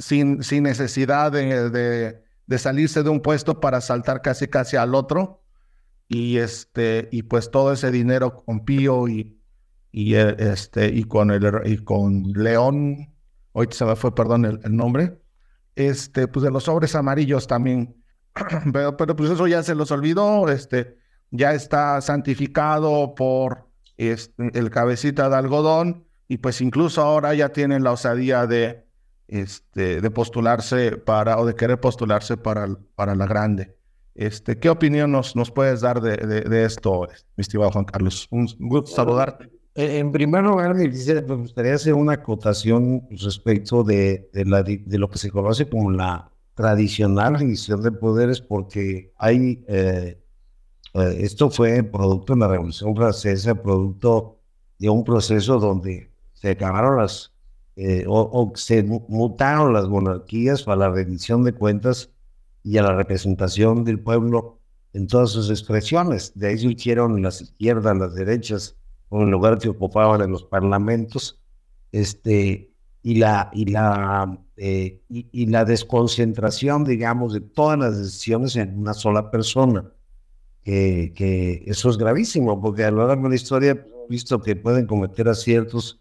sin, sin necesidad de, salirse de un puesto para saltar casi casi al otro. Y este, y pues todo ese dinero con Pío y, y eh, y con el y con León, hoy se me fue, perdón, el, nombre, este, pues de los sobres amarillos también. (clears throat) pero, pero pues eso ya se los olvidó, este, ya está santificado por este, el cabecita de algodón, y pues incluso ahora ya tienen la osadía de este, de postularse para, o de querer postularse para, para la grande. Este, ¿Qué opinión nos, nos puedes dar de, de, esto, mi estimado Juan Carlos? Un gusto saludarte. Eh, en primer lugar, me gustaría hacer una acotación respecto de, lo que se conoce como la tradicional división de poderes, porque hay, eh, eh, esto fue producto de la Revolución Francesa, producto de un proceso donde se acabaron las eh, o, se mutaron las monarquías para la rendición de cuentas y a la representación del pueblo en todas sus expresiones. De ahí surgieron las izquierdas, las derechas, en el lugar que ocupaban en los parlamentos, este, y la, y la, eh, y, la desconcentración, digamos, de todas las decisiones en una sola persona. Que, eso es gravísimo, porque a lo largo de la historia visto que pueden cometer aciertos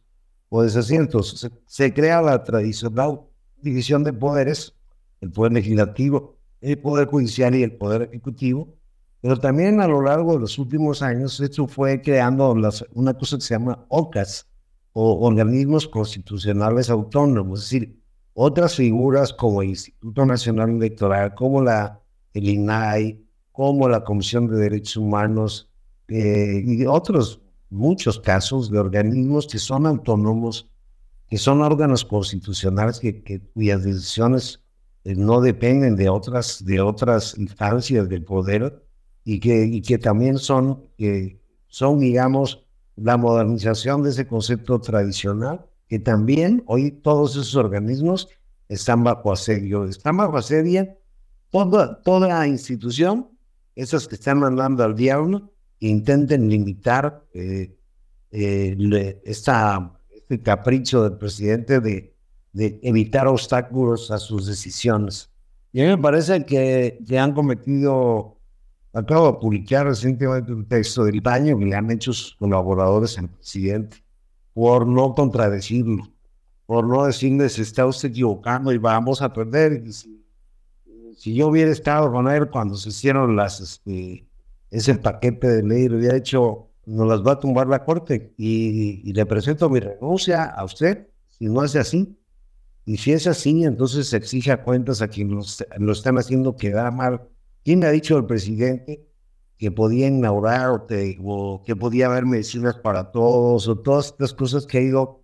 o desasientos. Se, se crea la tradicional división de poderes, el poder legislativo, el poder judicial y el poder ejecutivo, pero también a lo largo de los últimos años esto fue creando una cosa que se llama OCAS, o organismos constitucionales autónomos, es decir, otras figuras como el Instituto Nacional Electoral, como la, el INAI, como la Comisión de Derechos Humanos eh, y otros muchos casos de organismos que son autónomos, que son órganos constitucionales que, cuyas decisiones eh, no dependen de otras, de otras instancias del poder y que, y que también son, son, digamos, la modernización de ese concepto tradicional, que también hoy todos esos organismos están bajo asedio, están bajo asedio toda, toda institución, esos que están mandando al diablo, intenten limitar eh, eh, este capricho del presidente de, de, evitar obstáculos a sus decisiones. Y a mí me parece que, que han cometido, acabo de publicar recientemente un texto del baño que le han hecho sus colaboradores al presidente por no contradecirlo, por no decirle se está usted equivocando y vamos a perder. si, yo hubiera estado con él cuando se hicieron las, este, ese paquete de ley, lo hubiera hecho, nos las va a tumbar la corte y, le presento mi renuncia a usted si no hace así. Y si es así, entonces se exige cuentas a quien lo, están haciendo quedar mal. ¿Quién ha dicho al presidente que podía inaugurar o, que podía haber medicinas para todos o todas estas cosas que ha ido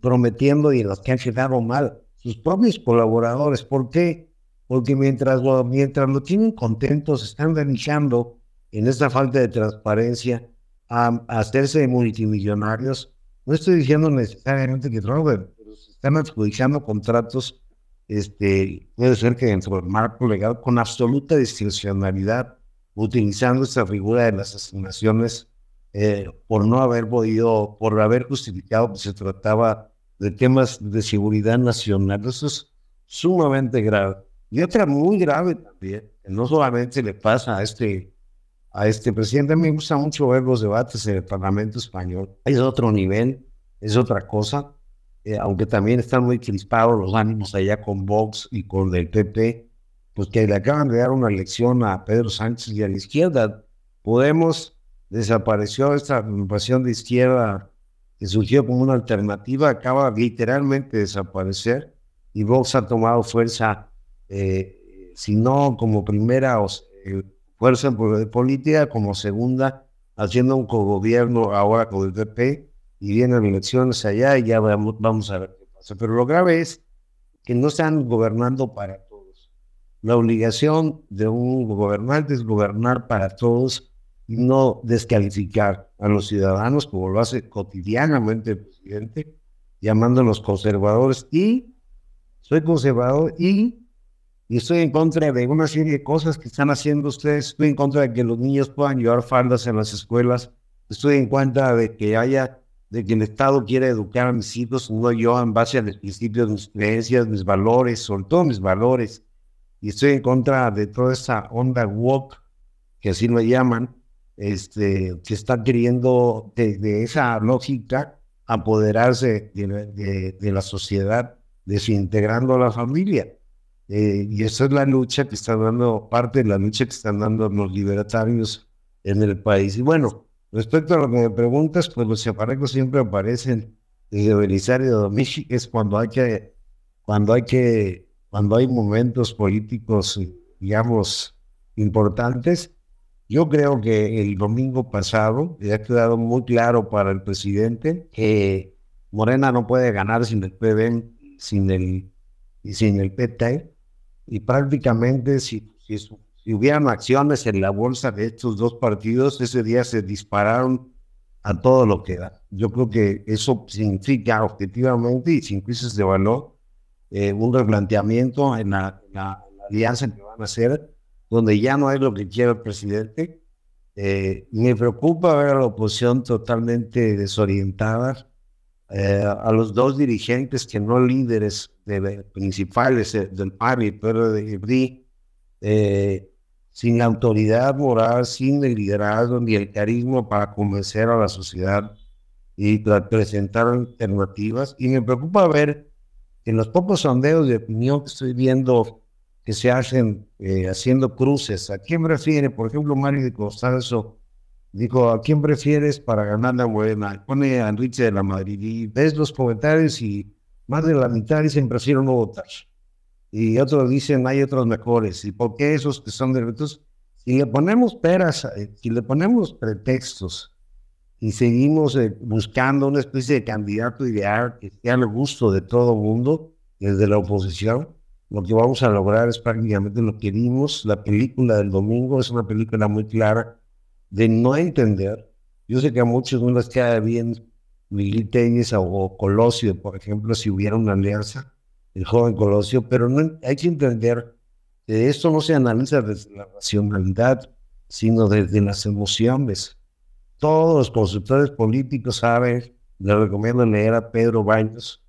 prometiendo y las que han quedado mal? Sus propios colaboradores. ¿Por qué? Porque mientras lo, mientras lo tienen contentos, están denunciando en esta falta de transparencia a, hacerse multimillonarios. No estoy diciendo necesariamente que roben, pero se están adjudicando contratos, este, puede ser que dentro del marco legal, con absoluta discrecionalidad, utilizando esta figura de las asignaciones eh, por no haber podido, por haber justificado que se trataba de temas de seguridad nacional. Eso es sumamente grave. Y otra muy grave también, que no solamente le pasa a este a este presidente. Me gusta mucho ver los debates en el Parlamento español. Es otro nivel, es otra cosa, eh, aunque también están muy crispados los ánimos allá con Vox y con el PP, pues que le acaban de dar una lección a Pedro Sánchez y a la izquierda. Podemos desapareció esta agrupación de izquierda que surgió como una alternativa, acaba literalmente de desaparecer y Vox ha tomado fuerza, eh, si no como primera o, eh, fuerza política como segunda, haciendo un cogobierno ahora con el PP y vienen elecciones allá y ya vamos, vamos a ver qué pasa. Pero lo grave es que no están gobernando para todos. La obligación de un gobernante es gobernar para todos y no descalificar a los ciudadanos como lo hace cotidianamente el presidente, llamándolos conservadores y soy conservador y y estoy en contra de una serie de cosas que están haciendo ustedes. Estoy en contra de que los niños puedan llevar faldas en las escuelas. Estoy en contra de que haya, de que el Estado quiera educar a mis hijos, no yo, en base a los principios, mis creencias, mis valores, sobre todo mis valores. Y estoy en contra de toda esa onda woke, que así lo llaman, este, que está queriendo de, esa lógica apoderarse de, de la sociedad, desintegrando a la familia. Eh, y esa es la lucha que está dando, parte de la lucha que están dando los libertarios en el país. Y bueno, respecto a lo que me preguntas, pues los chaparrecos siempre aparecen desde Belisario de es cuando hay que, cuando hay que, cuando hay momentos políticos, digamos, importantes. Yo creo que el domingo pasado ya ha quedado muy claro para el presidente que Morena no puede ganar sin el PBM, sin el, sin el PT y prácticamente si, si, hubieran acciones en la bolsa de estos dos partidos, ese día se dispararon a todo lo que da. Yo creo que eso significa objetivamente y sin crisis de valor eh, un replanteamiento en la, alianza que van a hacer, donde ya no es lo que quiere el presidente. Eh, me preocupa ver a la oposición totalmente desorientada eh, a los dos dirigentes que no líderes de, principales del PARI, pero de PRI, eh, sin la autoridad moral, sin el liderazgo ni el carisma para convencer a la sociedad y presentar alternativas. Y me preocupa ver en los pocos sondeos de opinión que estoy viendo que se hacen haciendo cruces, ¿a quién refiere? Por ejemplo, Mario de Constanzo Dijo, ¿a quién prefieres para ganar la buena? Pone a Enrique de la Madrid y ves los comentarios y más de la mitad dicen prefiero no votar. Y otros dicen hay otros mejores. ¿Y por qué esos que son de Entonces, si le ponemos peras, eh, si le ponemos pretextos y seguimos eh, buscando una especie de candidato ideal que sea al gusto de todo mundo, desde la oposición, lo que vamos a lograr es prácticamente lo que vimos. La película del domingo es una película muy clara de no entender. Yo sé que a muchos no les queda bien Militenis o Colosio, por ejemplo, si hubiera una alianza, el joven Colosio, pero no, hay que entender que esto no se analiza desde la racionalidad, sino desde las emociones. Todos los consultores políticos saben, le recomiendo leer a Pedro Baños,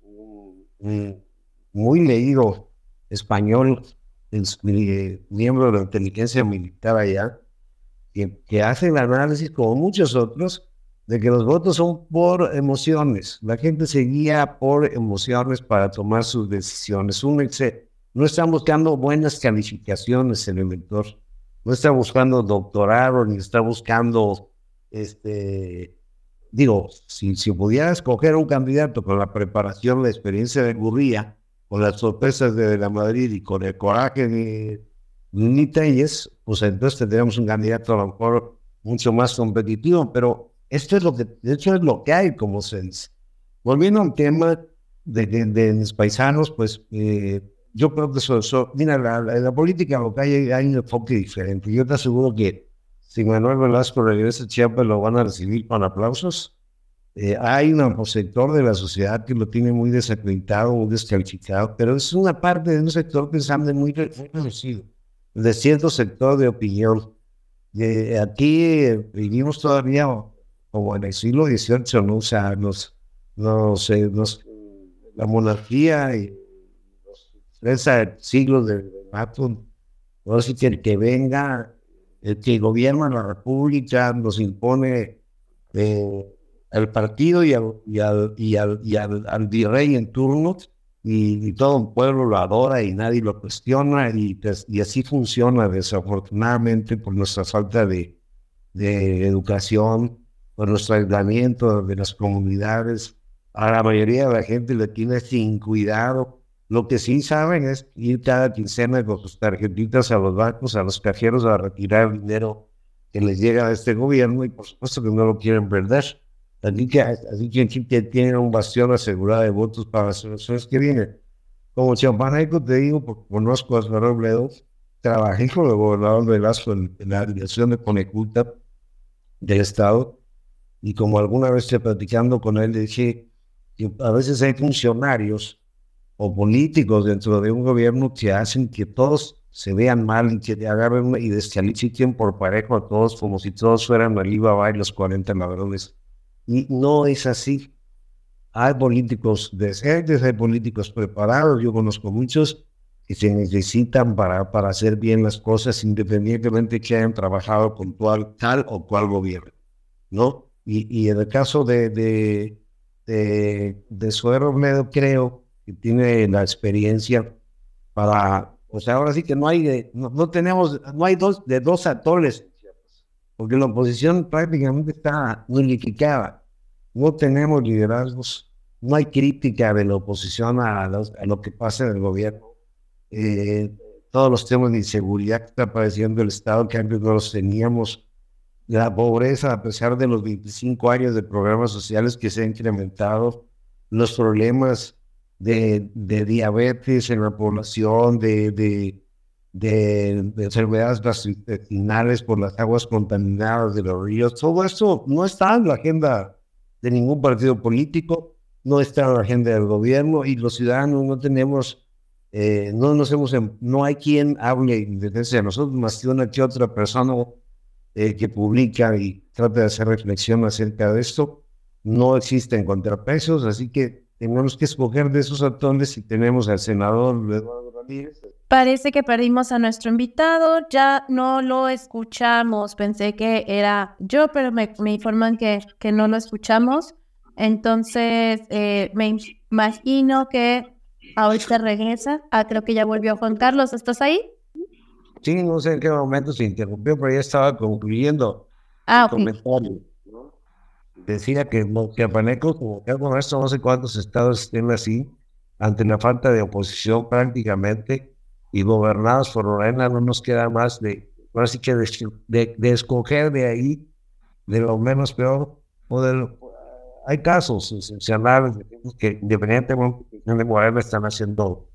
muy leído español, eh, miembro de la inteligencia militar allá, que, que hace el análisis, como muchos otros, de que los votos son por emociones. La gente se guía por emociones para tomar sus decisiones. Un no están buscando buenas calificaciones el elector. No está buscando doctorado ni está buscando, este, digo, si, pudiera escoger un candidato con la preparación, la experiencia de Gurría, con las sorpresas de la Madrid y con el coraje de, ni Telles, pues entonces tendríamos un candidato a lo mejor mucho más competitivo, pero esto es lo que, de hecho es lo que hay como sense. Volviendo al tema de, de, mis paisanos, pues eh, yo creo que eso, mira, la, la, política local hay, hay, un enfoque diferente. Yo te aseguro que si Manuel Velasco regresa a Chiapas, lo van a recibir con aplausos. Eh, hay un sector de la sociedad que lo tiene muy desacreditado, muy descalificado, pero es una parte de un sector pensante muy, muy reducido, de cierto sector de opinión. Eh, aquí vivimos todavía como en el siglo XVIII, ¿no? O sea, nos, nos, la monarquía y los tres siglos de, de no sé que el que venga el que gobierna la República nos impone eh, el partido y al, y al, y al, y al, virrey en turno y, todo un pueblo lo adora y nadie lo cuestiona y, pues, y así funciona desafortunadamente por nuestra falta de, de educación, por nuestro aislamiento de las comunidades. A la mayoría de la gente le tiene sin cuidado lo que sí saben es ir cada quincena con sus tarjetitas a los bancos, a los cajeros a retirar dinero que les llega a este gobierno y por supuesto que no lo quieren perder. Así que, así que tienen un bastión asegurado de votos para las elecciones que vienen. Como champaneco te digo, porque conozco a Osvaldo Robledo, trabajé con el gobernador Velasco en, en la dirección de Coneculta del Estado y como alguna vez estoy platicando con él, dije que a veces hay funcionarios o políticos dentro de un gobierno que hacen que todos se vean mal y que agarren y descalifiquen por parejo a todos como si todos fueran Alibaba y los 40 ladrones. Y no es así. Hay políticos decentes, hay políticos preparados, yo conozco muchos que se necesitan para, para hacer bien las cosas independientemente que hayan trabajado con tal, tal o cual gobierno, ¿no? Y, y en el caso de, de, de, de Suero creo tiene la experiencia para, o sea, ahora sí que no hay, no, tenemos, no hay dos de dos actores, porque la oposición prácticamente está unificada. No tenemos liderazgos, no hay crítica de la oposición a, lo que pasa en el gobierno. Eh, todos los temas de inseguridad que está padeciendo el Estado, que antes no los teníamos, la pobreza, a pesar de los 25 años de programas sociales que se han incrementado, los problemas de, de diabetes en la población, de, de, de, enfermedades gastrointestinales por las aguas contaminadas de los ríos. Todo esto no está en la agenda de ningún partido político, no está en la agenda del gobierno y los ciudadanos no tenemos, eh, no nos hemos, no hay quien hable de nosotros, más que una que otra persona eh, que publica y trata de hacer reflexión acerca de esto. No existen contrapesos, así que tenemos que escoger de esos actores y tenemos al senador Eduardo Ramírez. Parece que perdimos a nuestro invitado, ya no lo escuchamos. Pensé que era yo, pero me, informan que, que no lo escuchamos. Entonces, eh, me imagino que ahorita regresa. Ah, creo que ya volvió Juan Carlos. ¿Estás ahí? Sí, no sé en qué momento se interrumpió, pero ya estaba concluyendo ah, el comentario decía que, que Paneco, como que con esto no sé cuántos estados estén así, ante la falta de oposición prácticamente, y gobernados por Lorena, no nos queda más de, así que de, de, escoger de ahí, de lo menos peor, o hay casos excepcionales que independientemente de Morena están haciendo,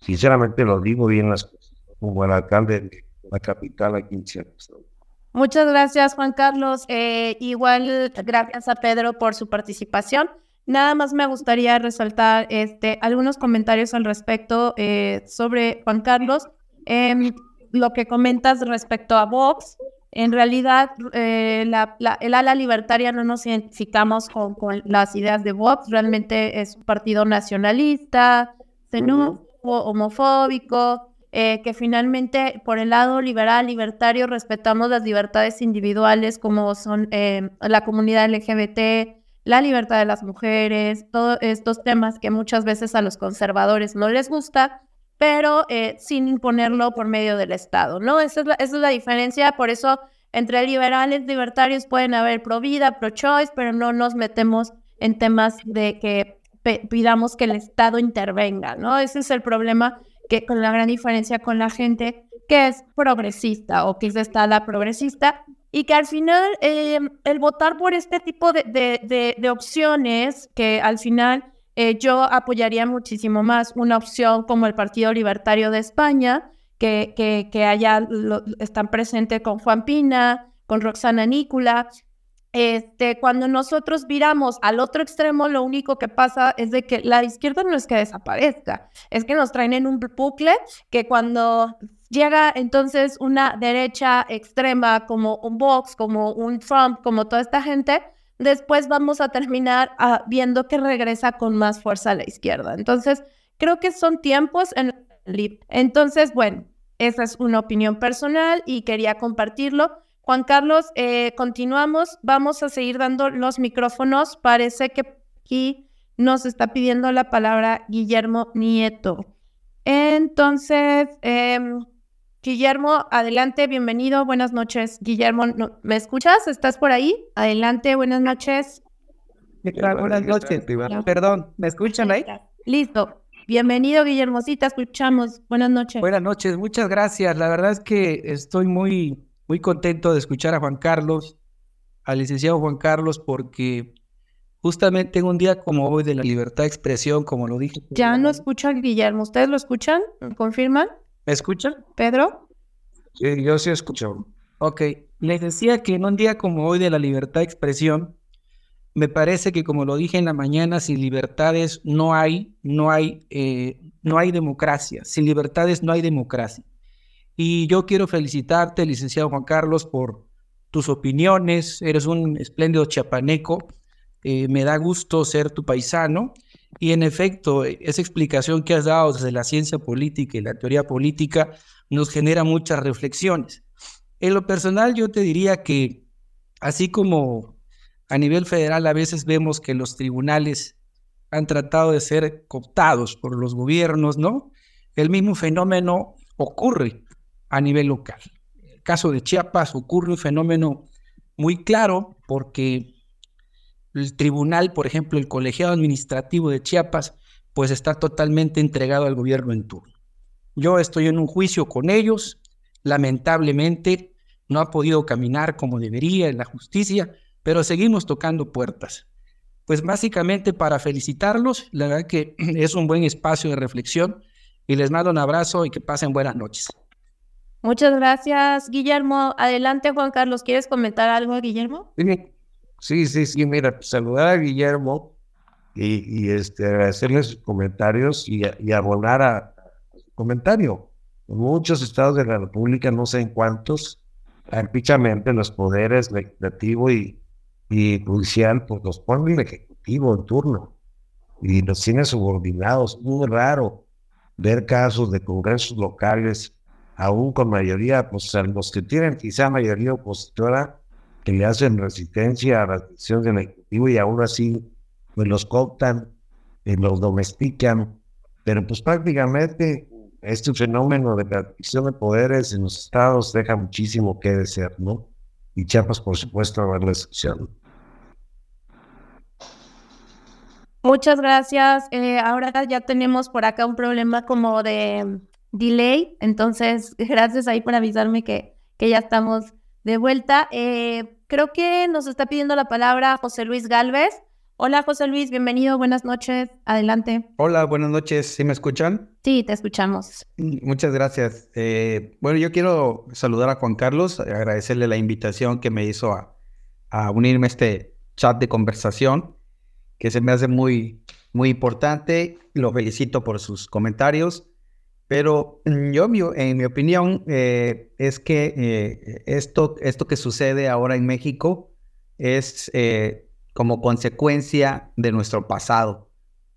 sinceramente lo digo bien las cosas, como el alcalde de la capital aquí en Chiapas. Muchas gracias, Juan Carlos. Eh, igual, gracias a Pedro por su participación. Nada más me gustaría resaltar este, algunos comentarios al respecto eh, sobre Juan Carlos. Em, lo que comentas respecto a Vox, en realidad eh, la, el ala libertaria no nos identificamos con, con, las ideas de Vox, realmente es un partido nacionalista, xenófobo, homofóbico, eh, que finalmente por el lado liberal, libertario, respetamos las libertades individuales como son eh, la comunidad LGBT, la libertad de las mujeres, todos estos temas que muchas veces a los conservadores no les gusta, pero eh, sin imponerlo por medio del Estado, ¿no? Esa es, la, esa es la diferencia, por eso entre liberales, libertarios pueden haber pro vida, pro choice, pero no nos metemos en temas de que pidamos que el Estado intervenga, ¿no? Ese es el problema que con la gran diferencia con la gente que es progresista o que es está la progresista y que al final eh, el votar por este tipo de, de, de, opciones que al final eh, yo apoyaría muchísimo más una opción como el Partido Libertario de España, que, que, que allá están presentes con Juan Pina, con Roxana Nícula. Este, cuando nosotros viramos al otro extremo, lo único que pasa es de que la izquierda no es que desaparezca, es que nos traen en un bucle que cuando llega entonces una derecha extrema como un Vox, como un Trump, como toda esta gente, después vamos a terminar ah, viendo que regresa con más fuerza a la izquierda. Entonces, creo que son tiempos en entonces, bueno, esa es una opinión personal y quería compartirlo. Juan Carlos, eh, continuamos. Vamos a seguir dando los micrófonos. Parece que aquí nos está pidiendo la palabra Guillermo Nieto. Entonces, em, Guillermo, adelante, bienvenido. Buenas noches. Guillermo, ¿me escuchas? ¿Estás por ahí? Adelante, buenas noches. Buenas noches. Perdón, ¿me escuchan ahí? Listo. Bienvenido, Guillermosita, escuchamos. Buenas noches. Buenas noches, muchas gracias. La verdad es que estoy muy, muy contento de escuchar a Juan Carlos, al licenciado Juan Carlos, porque justamente en un día como hoy de la libertad de expresión, como lo dije. Ya no escuchan, Guillermo. ¿Ustedes lo escuchan? ¿Confirman? ¿Me escuchan? ¿Pedro? Sí, yo sí escucho. Ok, les decía que en un día como hoy de la libertad de expresión, me parece que como lo dije en la mañana, sin libertades no hay, no hay, eh, no hay democracia. Sin libertades no hay democracia. Y yo quiero felicitarte, licenciado Juan Carlos, por tus opiniones. Eres un espléndido chapaneco. Eh, me da gusto ser tu paisano. Y en efecto, esa explicación que has dado desde la ciencia política y la teoría política nos genera muchas reflexiones. En lo personal, yo te diría que así como a nivel federal a veces vemos que los tribunales han tratado de ser cooptados por los gobiernos, ¿no? El mismo fenómeno ocurre a nivel local. En el caso de Chiapas ocurre un fenómeno muy claro porque el tribunal, por ejemplo, el colegiado administrativo de Chiapas, pues está totalmente entregado al gobierno en turno. Yo estoy en un juicio con ellos, lamentablemente no ha podido caminar como debería en la justicia, pero seguimos tocando puertas. Pues básicamente para felicitarlos, la verdad que (clears throat) es un buen espacio de reflexión y les mando un abrazo y que pasen buenas noches. Muchas gracias, Guillermo. Adelante, Juan Carlos. ¿Quieres comentar algo, Guillermo? Sí, sí, sí. Mira, saludar a Guillermo y, este, agradecerle sus comentarios y, y abonar a, su comentario. En muchos estados de la República, no sé en cuántos, arbitramente los poderes legislativo y, y judicial, pues los pone el Ejecutivo en turno y los tiene subordinados. Muy raro ver casos de congresos locales, aún con mayoría, pues los que tienen quizá mayoría opositora, que le hacen resistencia a la decisión del Ejecutivo y aún así pues los cooptan, y los domestican. Pero pues prácticamente este fenómeno de la división de poderes en los estados deja muchísimo que desear, ¿no? Y Chiapas, por supuesto, a ver la excepción. Muchas gracias. Eh, ahora ya tenemos por acá un problema como de delay, entonces (laughs) gracias ahí por avisarme que, que ya estamos de vuelta. Eh, creo que nos está pidiendo la palabra José Luis Galvez. Hola José Luis, bienvenido, buenas noches, adelante. Hola, buenas noches, ¿sí me escuchan? Sí, te escuchamos. Muchas gracias. Eh, bueno, yo quiero saludar a Juan Carlos, agradecerle la invitación que me hizo a, a unirme a este chat de conversación que se me hace muy, muy importante. Lo felicito por sus comentarios. Pero mm, yo, en mi opinión, eh, es que eh, esto, esto que sucede ahora en México es eh, como consecuencia de nuestro pasado.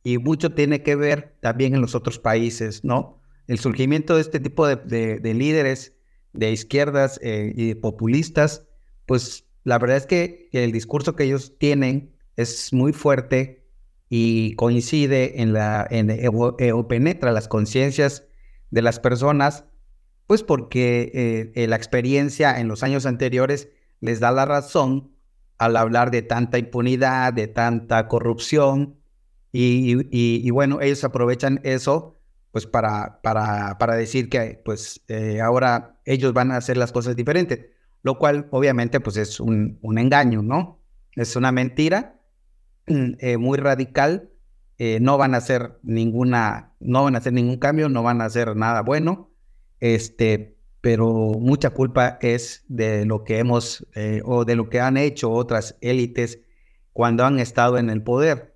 Y mucho tiene que ver también en los otros países, ¿no? El surgimiento de este tipo de, de líderes de izquierdas y populistas, pues la verdad es que el discurso que ellos tienen es muy fuerte y coincide en la, en, o, penetra las conciencias de las personas, pues porque eh, eh, la experiencia en los años anteriores les da la razón al hablar de tanta impunidad, de tanta corrupción, y, bueno, ellos aprovechan eso pues para, para, para decir que pues ahora ellos van a hacer las cosas diferentes, lo cual obviamente pues es un, un engaño, ¿no? Es una mentira eh, muy radical, eh, no van a hacer ninguna, no van a hacer ningún cambio, no van a hacer nada bueno, este, pero mucha culpa es de lo que hemos eh, o de lo que han hecho otras élites cuando han estado en el poder.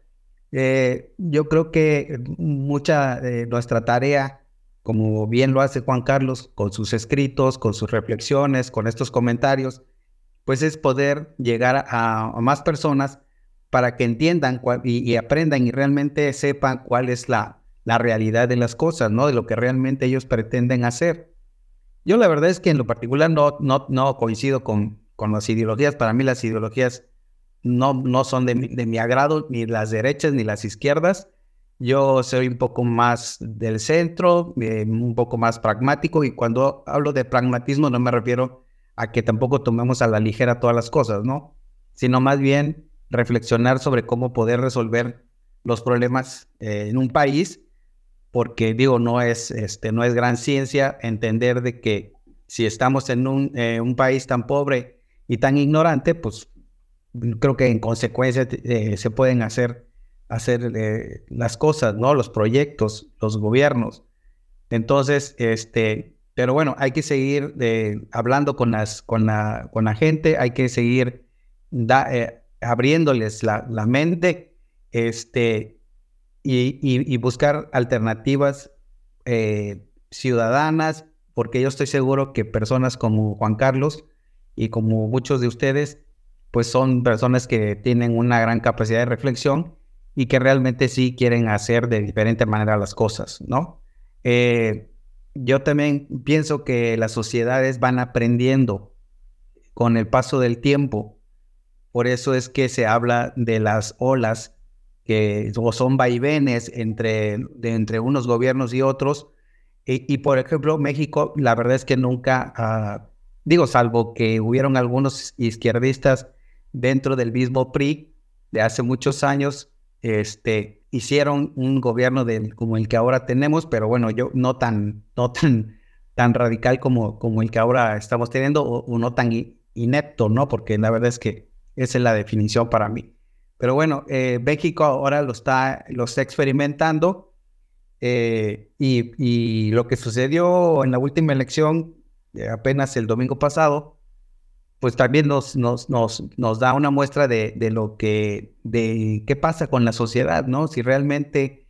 Eh, yo creo que mucha de nuestra tarea, como bien lo hace Juan Carlos, con sus escritos, con sus reflexiones, con estos comentarios, pues es poder llegar a, más personas para que entiendan y, aprendan y realmente sepan cuál es la, la realidad de las cosas, ¿no? De lo que realmente ellos pretenden hacer. Yo la verdad es que en lo particular no, no, no coincido con, con las ideologías. Para mí las ideologías no, no son de mi, agrado, ni las derechas ni las izquierdas. Yo soy un poco más del centro, eh, un poco más pragmático y cuando hablo de pragmatismo no me refiero a que tampoco tomemos a la ligera todas las cosas, ¿no? Sino más bien reflexionar sobre cómo poder resolver los problemas eh, en un país, porque digo, no es, este, no es gran ciencia entender de que si estamos en un, eh, un país tan pobre y tan ignorante, pues creo que en consecuencia eh, se pueden hacer, hacer las cosas, ¿no? Los proyectos, los gobiernos. Entonces, este, pero bueno, hay que seguir hablando con, las, con, la, con la gente, hay que seguir abriéndoles la, mente este, y, y, buscar alternativas ciudadanas, porque yo estoy seguro que personas como Juan Carlos y como muchos de ustedes pues son personas que tienen una gran capacidad de reflexión y que realmente sí quieren hacer de diferente manera las cosas, ¿no? Eh, yo también pienso que las sociedades van aprendiendo con el paso del tiempo. Por eso es que se habla de las olas que o son vaivenes entre, entre unos gobiernos y otros. Y, por ejemplo, México, la verdad es que nunca, ah, digo, salvo que hubieron algunos izquierdistas dentro del mismo PRI de hace muchos años, este, hicieron un gobierno como el que ahora tenemos, pero bueno, yo no tan, (laughs) no tan, tan radical como, como el que ahora estamos teniendo, o, no tan inepto, ¿no? Porque la verdad es que esa es la definición para mí. Pero bueno, eh, México ahora lo está, lo está experimentando eh, y, y, lo que sucedió en la última elección, eh, apenas el domingo pasado, pues también nos, nos, nos, nos da una muestra de, de, lo que, de qué pasa con la sociedad, ¿no? Si realmente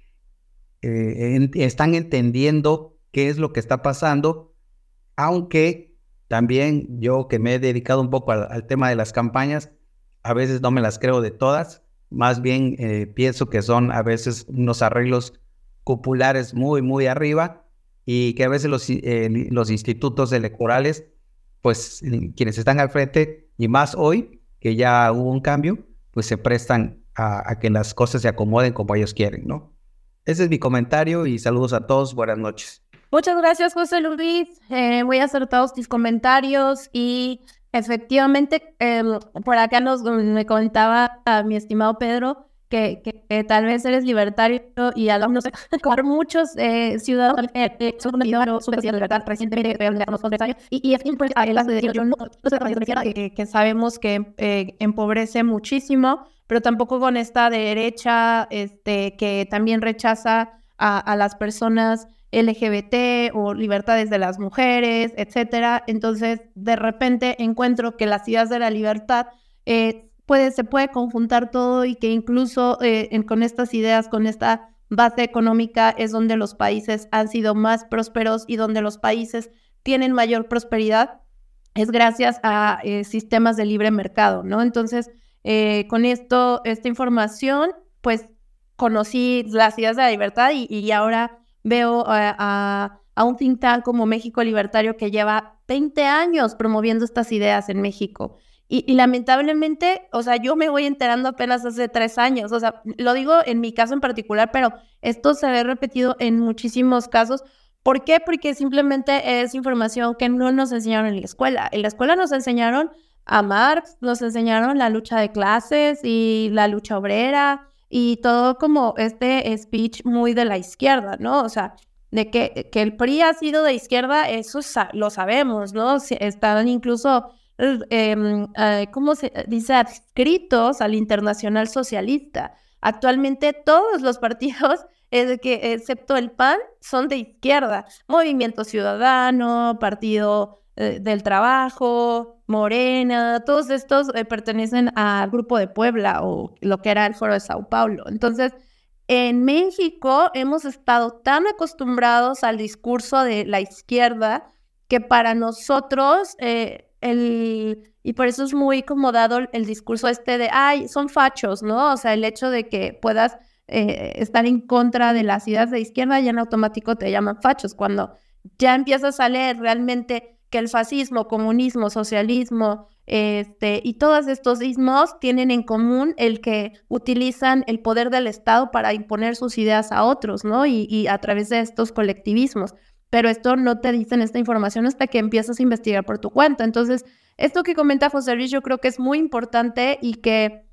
están entendiendo qué es lo que está pasando, aunque también yo que me he dedicado un poco al, tema de las campañas, a veces no me las creo de todas, más bien eh, pienso que son a veces unos arreglos populares muy, muy arriba y que a veces los, eh, los institutos electorales pues quienes están al frente, y más hoy, que ya hubo un cambio, pues se prestan a, que las cosas se acomoden como ellos quieren, ¿no? Ese es mi comentario y saludos a todos, buenas noches. Muchas gracias, José Luis. Eh, voy a hacer todos tus comentarios y efectivamente, em, por acá nos me comentaba a mi estimado Pedro que, que, tal vez eres libertario y a no sé, (laughs) como muchos eh, ciudadanos eh, eh, son su libertad recientemente y, y es importante decir, yo no, que, que sabemos que eh, empobrece muchísimo, pero tampoco con esta derecha este, que también rechaza a las personas LGBT o libertades de las mujeres, etcétera. Entonces, de repente encuentro que las ideas de la libertad eh, se puede conjuntar todo y que incluso eh, con estas ideas, con esta base económica, es donde los países han sido más prósperos y donde los países tienen mayor prosperidad, es gracias a eh, sistemas de libre mercado, ¿no? Entonces, con esto, esta información, pues conocí las ideas de la libertad y, ahora veo a, un think tank como México Libertario que lleva 20 años promoviendo estas ideas en México. Y, lamentablemente, o sea, yo me voy enterando apenas hace tres años. O sea, lo digo en mi caso en particular, pero esto se ve repetido en muchísimos casos. ¿Por qué? Porque simplemente es información que no nos enseñaron en la escuela. En la escuela nos enseñaron a Marx, nos enseñaron la lucha de clases y la lucha obrera y todo como este speech muy de la izquierda, ¿no? O sea, de que, que el PRI ha sido de izquierda, eso lo sabemos, ¿no? Están incluso Em, eh, ¿cómo se dice? Adscritos al Internacional Socialista. Actualmente todos los partidos (laughs) excepto el PAN, son de izquierda. Movimiento Ciudadano, Partido eh, del Trabajo, Morena, todos estos eh, pertenecen al Grupo de Puebla o lo que era el Foro de Sao Paulo. Entonces, en México hemos estado tan acostumbrados al discurso de la izquierda que para nosotros eh, el, y por eso es muy acomodado el discurso este de, ay, son fachos, ¿no? O sea, el hecho de que puedas estar en contra de las ideas de izquierda ya en automático te llaman fachos. Cuando ya empiezas a leer realmente que el fascismo, comunismo, socialismo, este, y todos estos ismos tienen en común el que utilizan el poder del Estado para imponer sus ideas a otros, ¿no? Y, y a través de estos colectivismos pero esto no te dicen esta información hasta que empiezas a investigar por tu cuenta. Entonces, esto que comenta José Luis yo creo que es muy importante y que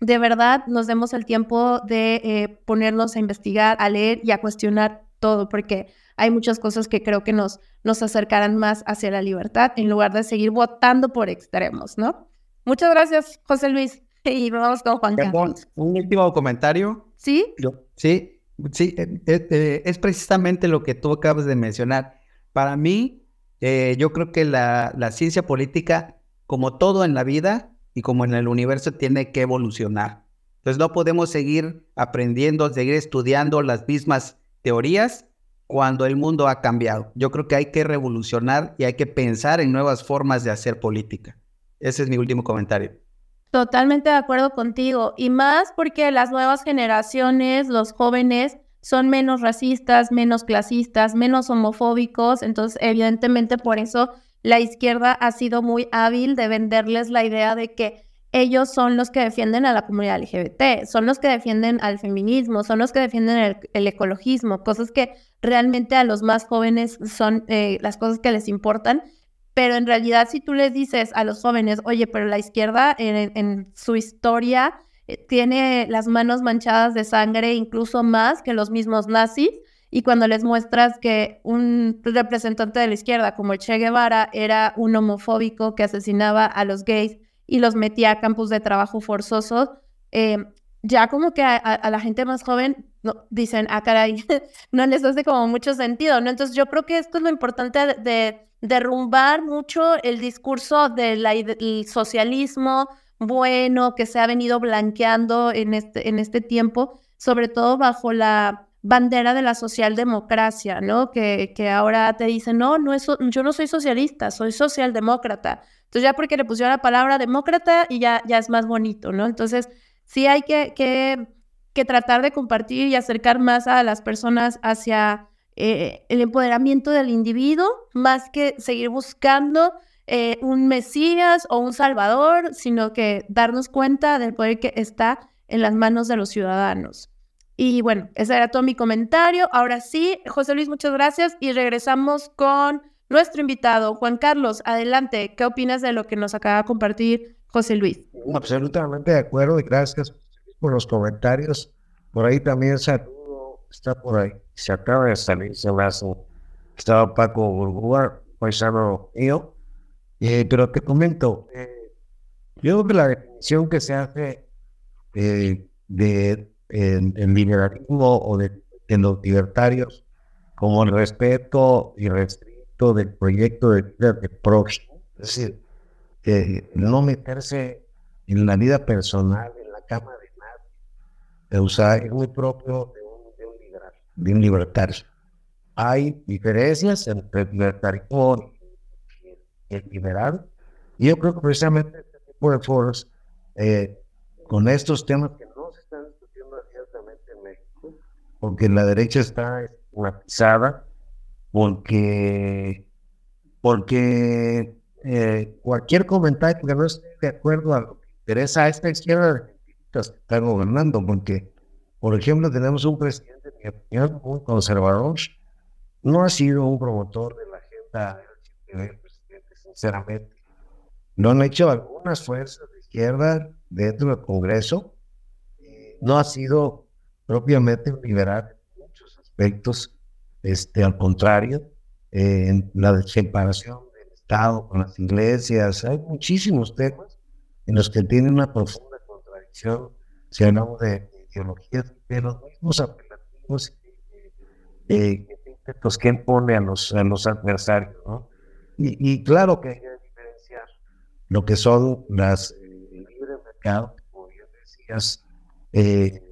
de verdad nos demos el tiempo de eh, ponernos a investigar, a leer y a cuestionar todo, porque hay muchas cosas que creo que nos, nos acercarán más hacia la libertad en lugar de seguir votando por extremos, ¿no? Muchas gracias, José Luis. (laughs) Y vamos con Juan Carlos. Un último comentario. ¿Sí? Yo, sí, Sí, eh, eh, eh, es precisamente lo que tú acabas de mencionar. Para mí, yo creo que la, la, ciencia política, como todo en la vida y como en el universo, tiene que evolucionar. Entonces no podemos seguir aprendiendo, seguir estudiando las mismas teorías cuando el mundo ha cambiado. Yo creo que hay que revolucionar y hay que pensar en nuevas formas de hacer política. Ese es mi último comentario. Totalmente de acuerdo contigo. Y más porque las nuevas generaciones, los jóvenes, son menos racistas, menos clasistas, menos homofóbicos. Entonces, evidentemente, por eso la izquierda ha sido muy hábil de venderles la idea de que ellos son los que defienden a la comunidad LGBT, son los que defienden al feminismo, son los que defienden el, ecologismo, cosas que realmente a los más jóvenes son eh, las cosas que les importan. Pero en realidad si tú les dices a los jóvenes, oye, pero la izquierda en, su historia eh, tiene las manos manchadas de sangre incluso más que los mismos nazis, y cuando les muestras que un representante de la izquierda como Che Guevara era un homofóbico que asesinaba a los gays y los metía a campos de trabajo forzosos, eh, ya como que a, la gente más joven no, dicen, ah, caray, (laughs) no les hace como mucho sentido, ¿no? Entonces yo creo que esto es lo importante de derrumbar mucho el discurso del socialismo bueno que se ha venido blanqueando en este, en este tiempo, sobre todo bajo la bandera de la socialdemocracia, ¿no? Que, que ahora te dicen, no, no es, yo no soy socialista, soy socialdemócrata. Entonces ya porque le pusieron la palabra demócrata y ya, ya es más bonito, ¿no? Entonces sí hay que, que, que tratar de compartir y acercar más a las personas hacia eh, el empoderamiento del individuo, más que seguir buscando eh, un Mesías o un Salvador, sino que darnos cuenta del poder que está en las manos de los ciudadanos. Y bueno, ese era todo mi comentario. Ahora sí, José Luis, muchas gracias y regresamos con nuestro invitado, Juan Carlos. Adelante, ¿qué opinas de lo que nos acaba de compartir José Luis? Absolutamente de acuerdo y gracias por los comentarios. Por ahí también está por ahí se acaba de salir, se hace. Estaba Paco Burgua, paisano mío. Eh, pero te comento, eh, yo creo que la definición que se hace eh, de en, liberalismo o de, los libertarios como el respeto y del proyecto de vida del próximo, es decir, no meterse en la vida personal, en la cama de nadie, sea, es muy propio de bien libertario. Hay diferencias entre el libertarismo y el liberal. Y yo creo que precisamente este tipo de foros, eh, con estos temas que no se están discutiendo abiertamente en México, porque la derecha está estigmatizada, porque, porque eh, cualquier comentario que no esté de acuerdo a lo que interesa a esta izquierda que está gobernando, porque por ejemplo, tenemos un presidente muy conservador, no ha sido un promotor de la agenda del presidente, sinceramente. Lo han hecho algunas fuerzas de izquierda dentro del Congreso. No ha sido propiamente un liberal en muchos aspectos, este, al contrario, en la separación del Estado con las iglesias, hay muchísimos temas en los que tiene una profunda contradicción si hablamos de ideologías de los mismos apelativos eh, pues, que impone a los, a los adversarios, ¿no? Y, y claro que hay que diferenciar lo que son las eh, libre mercado, como ya decías, eh,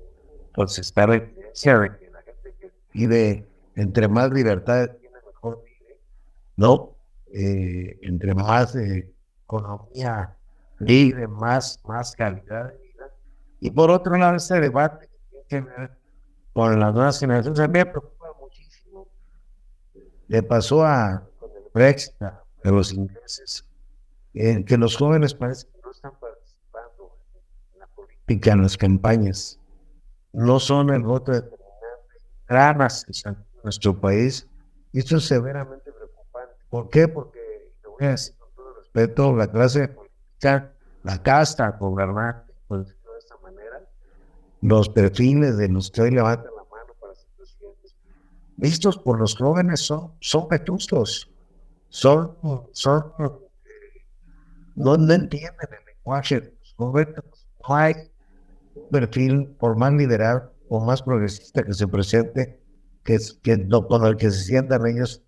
pues está la de la gente que vive entre más libertad tiene mejor vida, ¿no? Eh, entre más eh, economía libre, más, más calidad de vida. Y por otro lado, este debate que tiene que ver con las nuevas generaciones, a mí me preocupa muchísimo. Le pasó a Brexit a los ingleses, eh, que los jóvenes parece que no están participando en la política, en las campañas. No son el voto determinante. Dramas en nuestro país. Y esto es severamente preocupante. ¿Por qué? Porque, lo voy a decir con todo respeto, la clase política, la casta gobernante, de esta manera, los perfiles de los que hoy levantan la mano para ser presidentes, vistos por los jóvenes son, son vetustos, son, son, no, no entienden el lenguaje de los jóvenes, no hay un perfil por más liberal o más progresista que se presente que, que no, con el que se sientan ellos.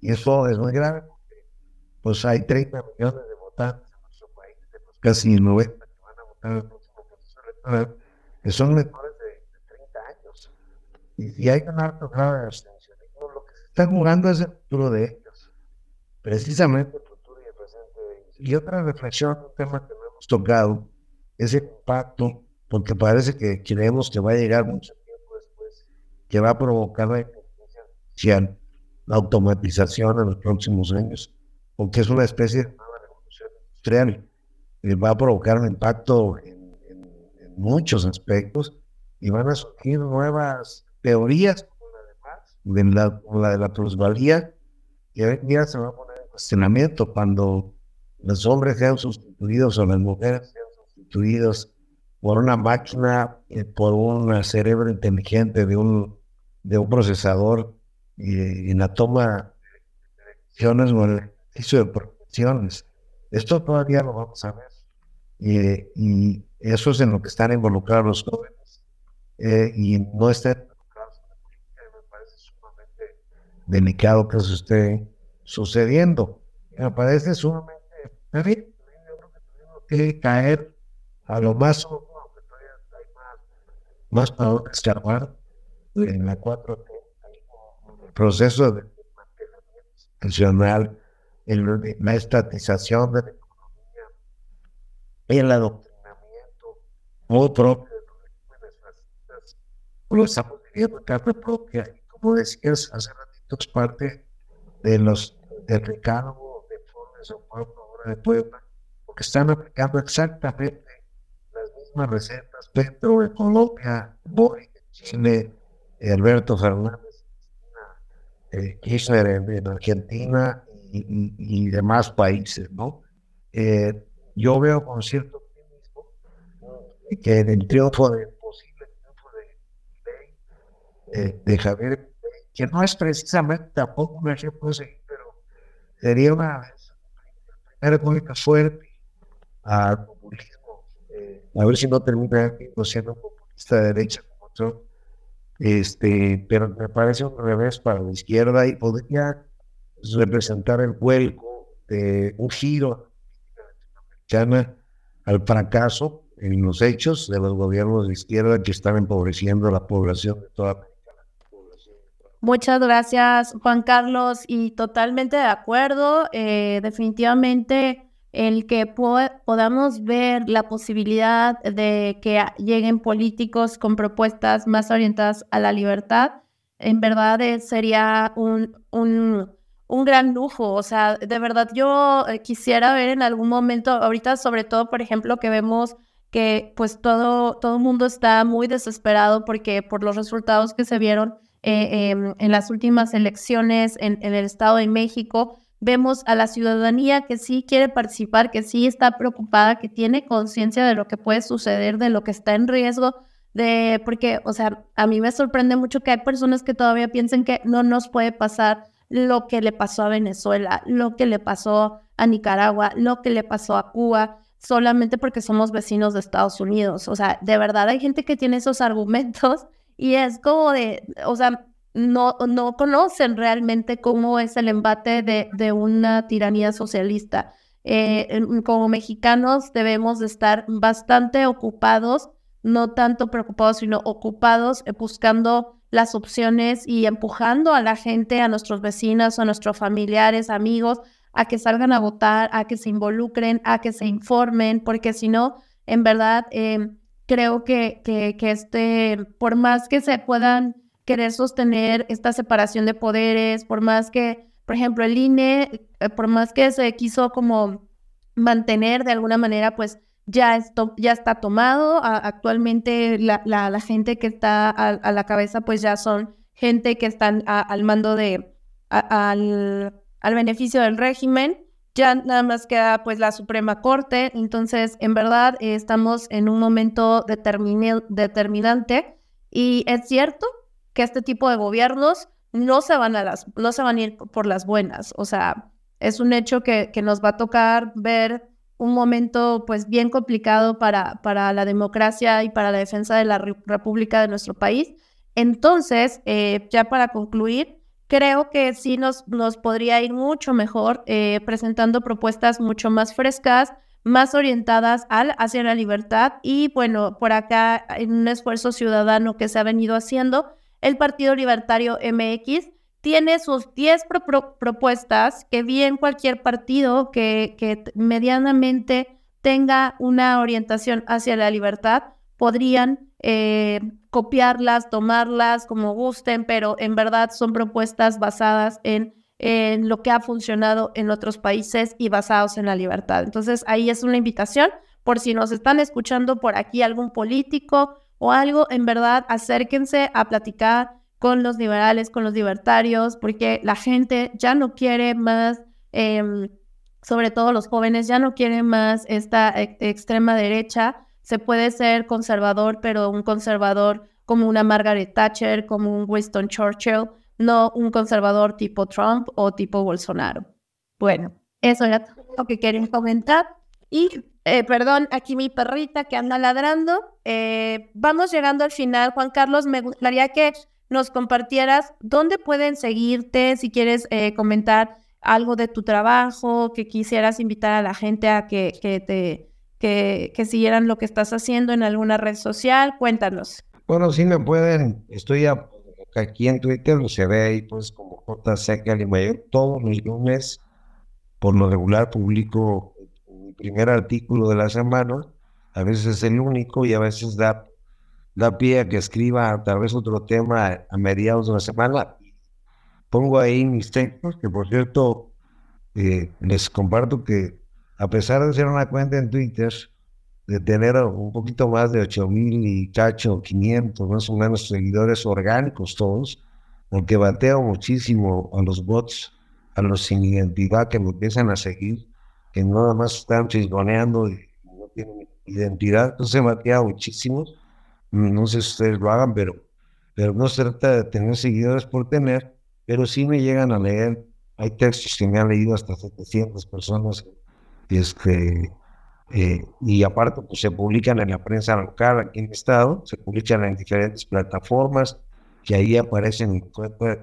Y eso es muy grave, pues hay 30 millones de votantes en nuestro país, de los casi 90 que van a votar en el próximo proceso electoral, que son menores de, de 30 años. Y si hay un alto grado de abstencionismo, lo que se está jugando es el futuro de ellos, precisamente el futuro y el presente de ellos. Y otra reflexión, un tema que no hemos tocado, es el impacto, porque parece que creemos que va a llegar mucho que va a provocar la inteligencia la automatización en los próximos años, porque es una especie de nueva revolución industrial, va a provocar un impacto en, en- en muchos aspectos y van a surgir nuevas teorías como la de la, la de la plusvalía, que hoy día se va a poner en cuestionamiento cuando los hombres sean sustituidos o las mujeres sean sustituidos por una máquina, eh, por un cerebro inteligente de un, de un procesador y en la toma de decisiones o en el ejercicio de profesiones. Esto todavía lo vamos a ver. Y, eso es en lo que están involucrados los jóvenes. Eh, y no están involucrados en la política, me parece sumamente delicado que eso esté sucediendo. Me parece sumamente. En fin, yo creo que tenemos que caer a lo más aunque todavía hay más, más en la 4T, hay un proceso de institucional, en la estatización de la economía, el adoctrinamiento de fascistas, lo estamos viviendo en carne propia. Y como decías hace ratito, es parte de los del recado de Formes o Pueblo ahora de Puebla, porque están aplicando exactamente las mismas recetas. Petro en Colombia, en Chile, Alberto Fernández eh, Kirchner en, en Argentina y, y- y demás países, ¿no? Eh, yo veo con cierto optimismo eh, que en el triunfo de posible triunfo de, de, de Javier, que no es precisamente tampoco un ejemplo a seguir, pero sería una pública fuerte al populismo. eh, a ver si no termina siendo populista de derecha como Trump. Este, pero me parece un revés para la izquierda y podría representar el vuelco de un giro al fracaso en los hechos de los gobiernos de izquierda que están empobreciendo a la población de toda. Muchas gracias, Juan Carlos, y totalmente de acuerdo. eh, definitivamente el que po- podamos ver la posibilidad de que lleguen políticos con propuestas más orientadas a la libertad, en verdad eh, sería un, un, un gran lujo. O sea, de verdad yo eh, quisiera ver en algún momento, ahorita sobre todo, por ejemplo, que vemos que pues todo, todo el mundo está muy desesperado porque por los resultados que se vieron eh, em, en las últimas elecciones en, en el Estado de México, vemos a la ciudadanía que sí quiere participar, que sí está preocupada, que tiene conciencia de lo que puede suceder, de lo que está en riesgo, de porque, o sea, a mí me sorprende mucho que hay personas que todavía piensan que no nos puede pasar lo que le pasó a Venezuela, lo que le pasó a Nicaragua, lo que le pasó a Cuba, solamente porque somos vecinos de Estados Unidos. O sea, de verdad hay gente que tiene esos argumentos y es como de, o sea, no, no conocen realmente cómo es el embate de, de una tiranía socialista. Eh, como mexicanos debemos de estar bastante ocupados, no tanto preocupados, sino ocupados eh, buscando las opciones y empujando a la gente, a nuestros vecinos, a nuestros familiares, amigos, a que salgan a votar, a que se involucren, a que se informen, porque si no, en verdad, em, creo que, que, que, este, por más que se puedan querer sostener esta separación de poderes, por más que, por ejemplo, el INE, eh, por más que se quiso como mantener de alguna manera, pues ya, esto, ya está tomado. actualmente la, la, gente que está a, la cabeza, pues ya son gente que están al mando de, al, al beneficio del régimen. Ya nada más queda pues la Suprema Corte. Entonces, en verdad, estamos en un momento determinante y es cierto que este tipo de gobiernos no se van a las, no se van a ir por las buenas. O sea, es un hecho que, que nos va a tocar ver un momento pues bien complicado para, para la democracia y para la defensa de la república de nuestro país. Entonces, eh, ya para concluir, creo que sí nos, nos podría ir mucho mejor eh, presentando propuestas mucho más frescas, más orientadas al, hacia la libertad y bueno, por acá en un esfuerzo ciudadano que se ha venido haciendo, el Partido Libertario MX tiene sus 10 propuestas que bien cualquier partido que, medianamente tenga una orientación hacia la libertad podrían eh, copiarlas, tomarlas como gusten, pero en verdad son propuestas basadas en, en, lo que ha funcionado en otros países y basados en la libertad. Entonces ahí es una invitación por si nos están escuchando por aquí algún político o algo, en verdad, acérquense a platicar con los liberales, con los libertarios, porque la gente ya no quiere más, em, sobre todo los jóvenes, ya no quieren más esta extrema derecha. Se puede ser conservador, pero un conservador como una Margaret Thatcher, como un Winston Churchill, no un conservador tipo Trump o tipo Bolsonaro. Bueno, eso era lo que quería comentar. Y eh, perdón, aquí mi perrita que anda ladrando. Eh, vamos llegando al final. Juan Carlos, me gustaría que nos compartieras dónde pueden seguirte, si quieres eh, comentar algo de tu trabajo, que quisieras invitar a la gente a que, que te que, que, siguieran lo que estás haciendo en alguna red social. Cuéntanos. Bueno, sí me pueden, estoy aquí en Twitter, lo se ve ahí pues como JC Mayor todos los lunes, por lo regular publico primer artículo de la semana, a veces es el único y a veces da, da pie a que escriba tal vez otro tema a mediados de la semana. Pongo ahí mis textos, que por cierto, eh, les comparto que a pesar de ser una cuenta en Twitter, de tener un poquito más de 8 mil y cacho, 500 más o menos seguidores orgánicos todos, porque bateo muchísimo a los bots, a los sin identidad que me empiezan a seguir que nada más están chisgoneando y no tienen identidad. Entonces me ha muchísimo. No sé si ustedes lo hagan, pero, pero no se trata de tener seguidores por tener, pero sí me llegan a leer. Hay textos que me han leído hasta 700 personas. Este, eh, y aparte, pues se publican en la prensa local aquí en el estado, se publican en diferentes plataformas, que ahí aparecen en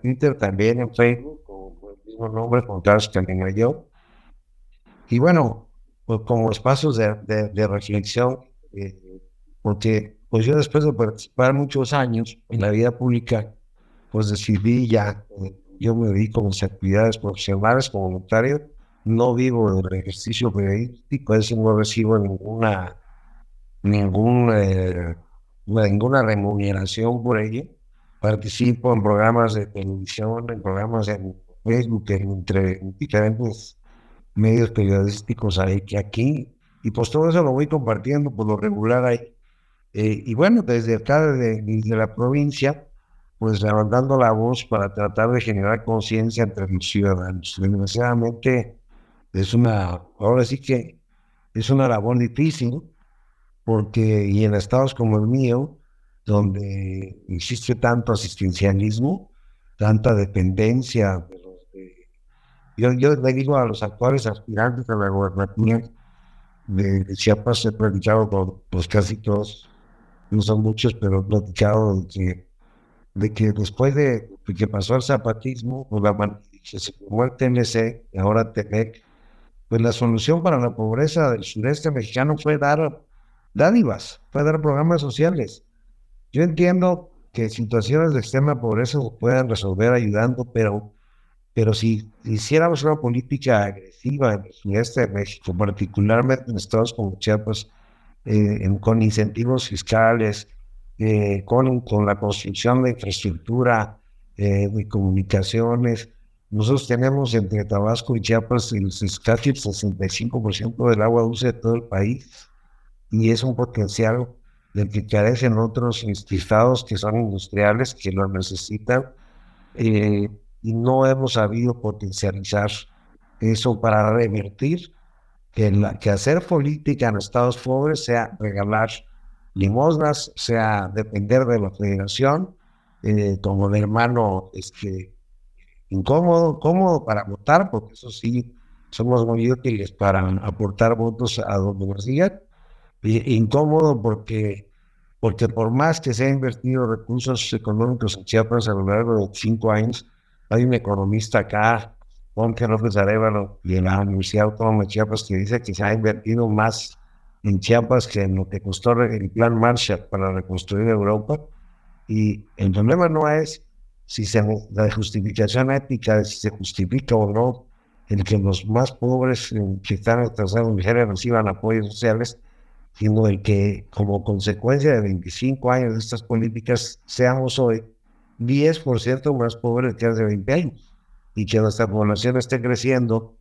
Twitter, también en Facebook, con el mismo nombre, con Carlos yo y bueno, pues como espacios de, reflexión, eh, porque pues yo después de participar muchos años en la vida pública, pues decidí ya, eh, yo me dedico a mis actividades profesionales como voluntario, no vivo del ejercicio periodístico, es no recibo ninguna, ninguna, eh, ninguna remuneración por ello. Participo en programas de televisión, en programas en Facebook, entre diferentes medios periodísticos hay que aquí, y pues todo eso lo voy compartiendo por lo regular ahí. Eh, y bueno, desde acá, desde, la provincia, pues levantando la voz para tratar de generar conciencia entre los ciudadanos. Desgraciadamente es una, ahora sí que es una labor difícil, porque y en estados como el mío, donde existe tanto asistencialismo, tanta dependencia yo, yo le digo a los actuales aspirantes a la gobernatura de, Chiapas, he platicado con pues, casi todos, no son muchos, pero he platicado de que de que después de, que pasó el zapatismo, pues se formó el TNC, ahora TEMEC, pues la solución para la pobreza del sureste mexicano fue dar dádivas, fue dar programas sociales. Yo entiendo que situaciones de extrema pobreza se puedan resolver ayudando, pero, pero si hiciéramos una política agresiva en el sureste de México, particularmente en estados como Chiapas, eh, con incentivos fiscales, eh, con, con la construcción de infraestructura, eh, de comunicaciones. Nosotros tenemos entre Tabasco y Chiapas el, casi el 65% del agua dulce de todo el país y es un potencial del que carecen otros estados que son industriales, que lo necesitan, y no hemos sabido potencializar eso para revertir que, la, que hacer política en estados pobres sea regalar limosnas, sea depender de la federación, eh, como el hermano este, incómodo, cómodo para votar, porque eso sí, somos muy útiles para aportar votos a donde nos digan, incómodo porque, porque por más que se ha invertido recursos económicos en Chiapas a lo largo de cinco años, hay un economista acá Juan López Arevalo en la Universidad Autónoma de Chiapas que dice que se ha invertido más en Chiapas que en lo que costó el plan Marshall para reconstruir Europa. Y el problema no es si se, la justificación ética de si se justifica o no el que los más pobres que están atrasados en reciban apoyos sociales, sino el que como consecuencia de 25 años de estas políticas seamos hoy 10% más pobres que hace 20 años y que nuestra población esté creciendo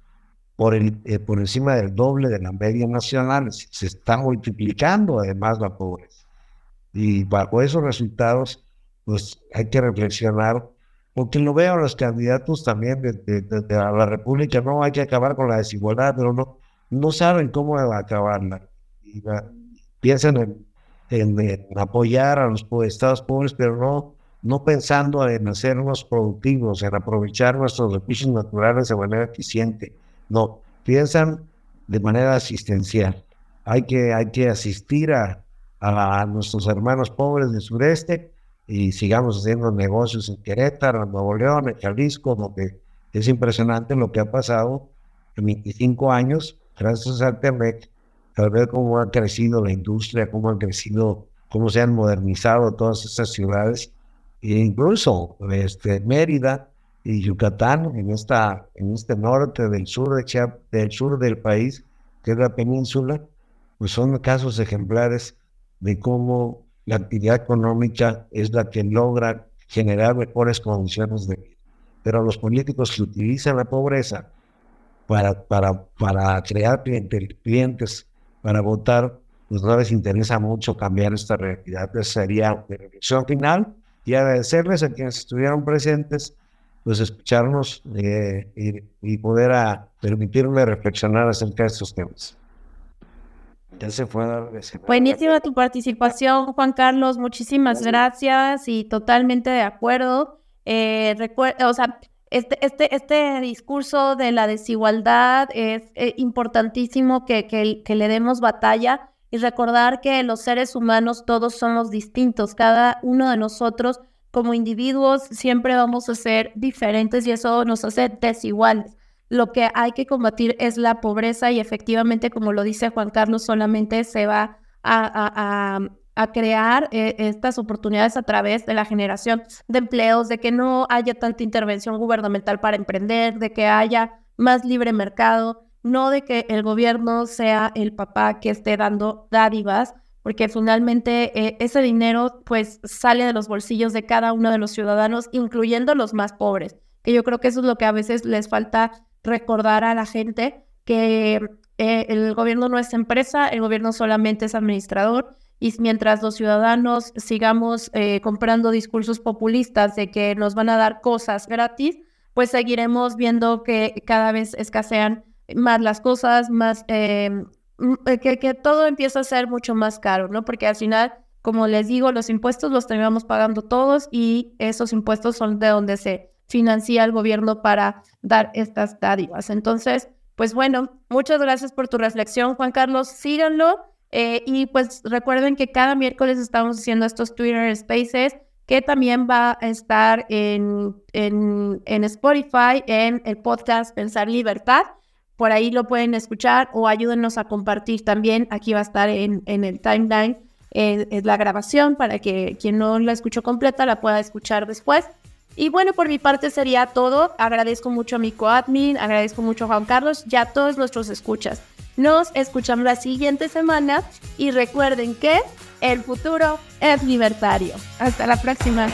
por, el, eh, por encima del doble de la media nacional, se está multiplicando además la pobreza. Y bajo esos resultados, pues hay que reflexionar, porque lo veo los candidatos también de, la República, no hay que acabar con la desigualdad, pero no, no saben cómo acabarla. Y, piensan en, en, apoyar a los estados pobres, pero no no pensando en hacernos productivos, en aprovechar nuestros recursos naturales de manera eficiente. No, piensan de manera asistencial. Hay que, hay que asistir a, a, nuestros hermanos pobres del sureste y sigamos haciendo negocios en Querétaro, Nuevo León, en Jalisco, donde es impresionante lo que ha pasado en 25 años, gracias al TEMEC, al ver cómo ha crecido la industria, cómo han crecido, cómo se han modernizado todas estas ciudades incluso este, Mérida y Yucatán, en, esta, en este norte del sur, de del sur del país, que es la península, pues son casos ejemplares de cómo la actividad económica es la que logra generar mejores condiciones de vida. Pero los políticos que utilizan la pobreza para, para, para crear clientes, para votar, pues no les interesa mucho cambiar esta realidad. Esa sería la reflexión final y agradecerles a quienes estuvieron presentes, pues escucharnos eh, y, poder a permitirme reflexionar acerca de estos temas. Ya se fue a Buenísima tu participación, Juan Carlos. Muchísimas gracias y totalmente de acuerdo. Eh, o sea, este, este, este discurso de la desigualdad es eh, importantísimo que, que, que le demos batalla y recordar que los seres humanos todos somos distintos, cada uno de nosotros como individuos siempre vamos a ser diferentes y eso nos hace desiguales. Lo que hay que combatir es la pobreza y efectivamente, como lo dice Juan Carlos, solamente se va a, a, crear eh, estas oportunidades a través de la generación de empleos, de que no haya tanta intervención gubernamental para emprender, de que haya más libre mercado no de que el gobierno sea el papá que esté dando dádivas, porque finalmente eh, ese dinero pues sale de los bolsillos de cada uno de los ciudadanos, incluyendo los más pobres, que yo creo que eso es lo que a veces les falta recordar a la gente, que eh, el gobierno no es empresa, el gobierno solamente es administrador y mientras los ciudadanos sigamos eh, comprando discursos populistas de que nos van a dar cosas gratis, pues seguiremos viendo que cada vez escasean más las cosas, más em, eh, que, que, todo empieza a ser mucho más caro, ¿no? Porque al final, como les digo, los impuestos los terminamos pagando todos y esos impuestos son de donde se financia el gobierno para dar estas dádivas. Entonces, pues bueno, muchas gracias por tu reflexión, Juan Carlos. Síganlo eh, y pues recuerden que cada miércoles estamos haciendo estos Twitter Spaces que también va a estar en, en, en Spotify, en el podcast Pensar Libertad. Por ahí lo pueden escuchar o ayúdenos a compartir también. Aquí va a estar en, en el timeline eh, es la grabación para que quien no la escuchó completa la pueda escuchar después. Y bueno, por mi parte sería todo. Agradezco mucho a mi coadmin, agradezco mucho a Juan Carlos y a todos nuestros escuchas. Nos escuchamos la siguiente semana y recuerden que el futuro es libertario. Hasta la próxima.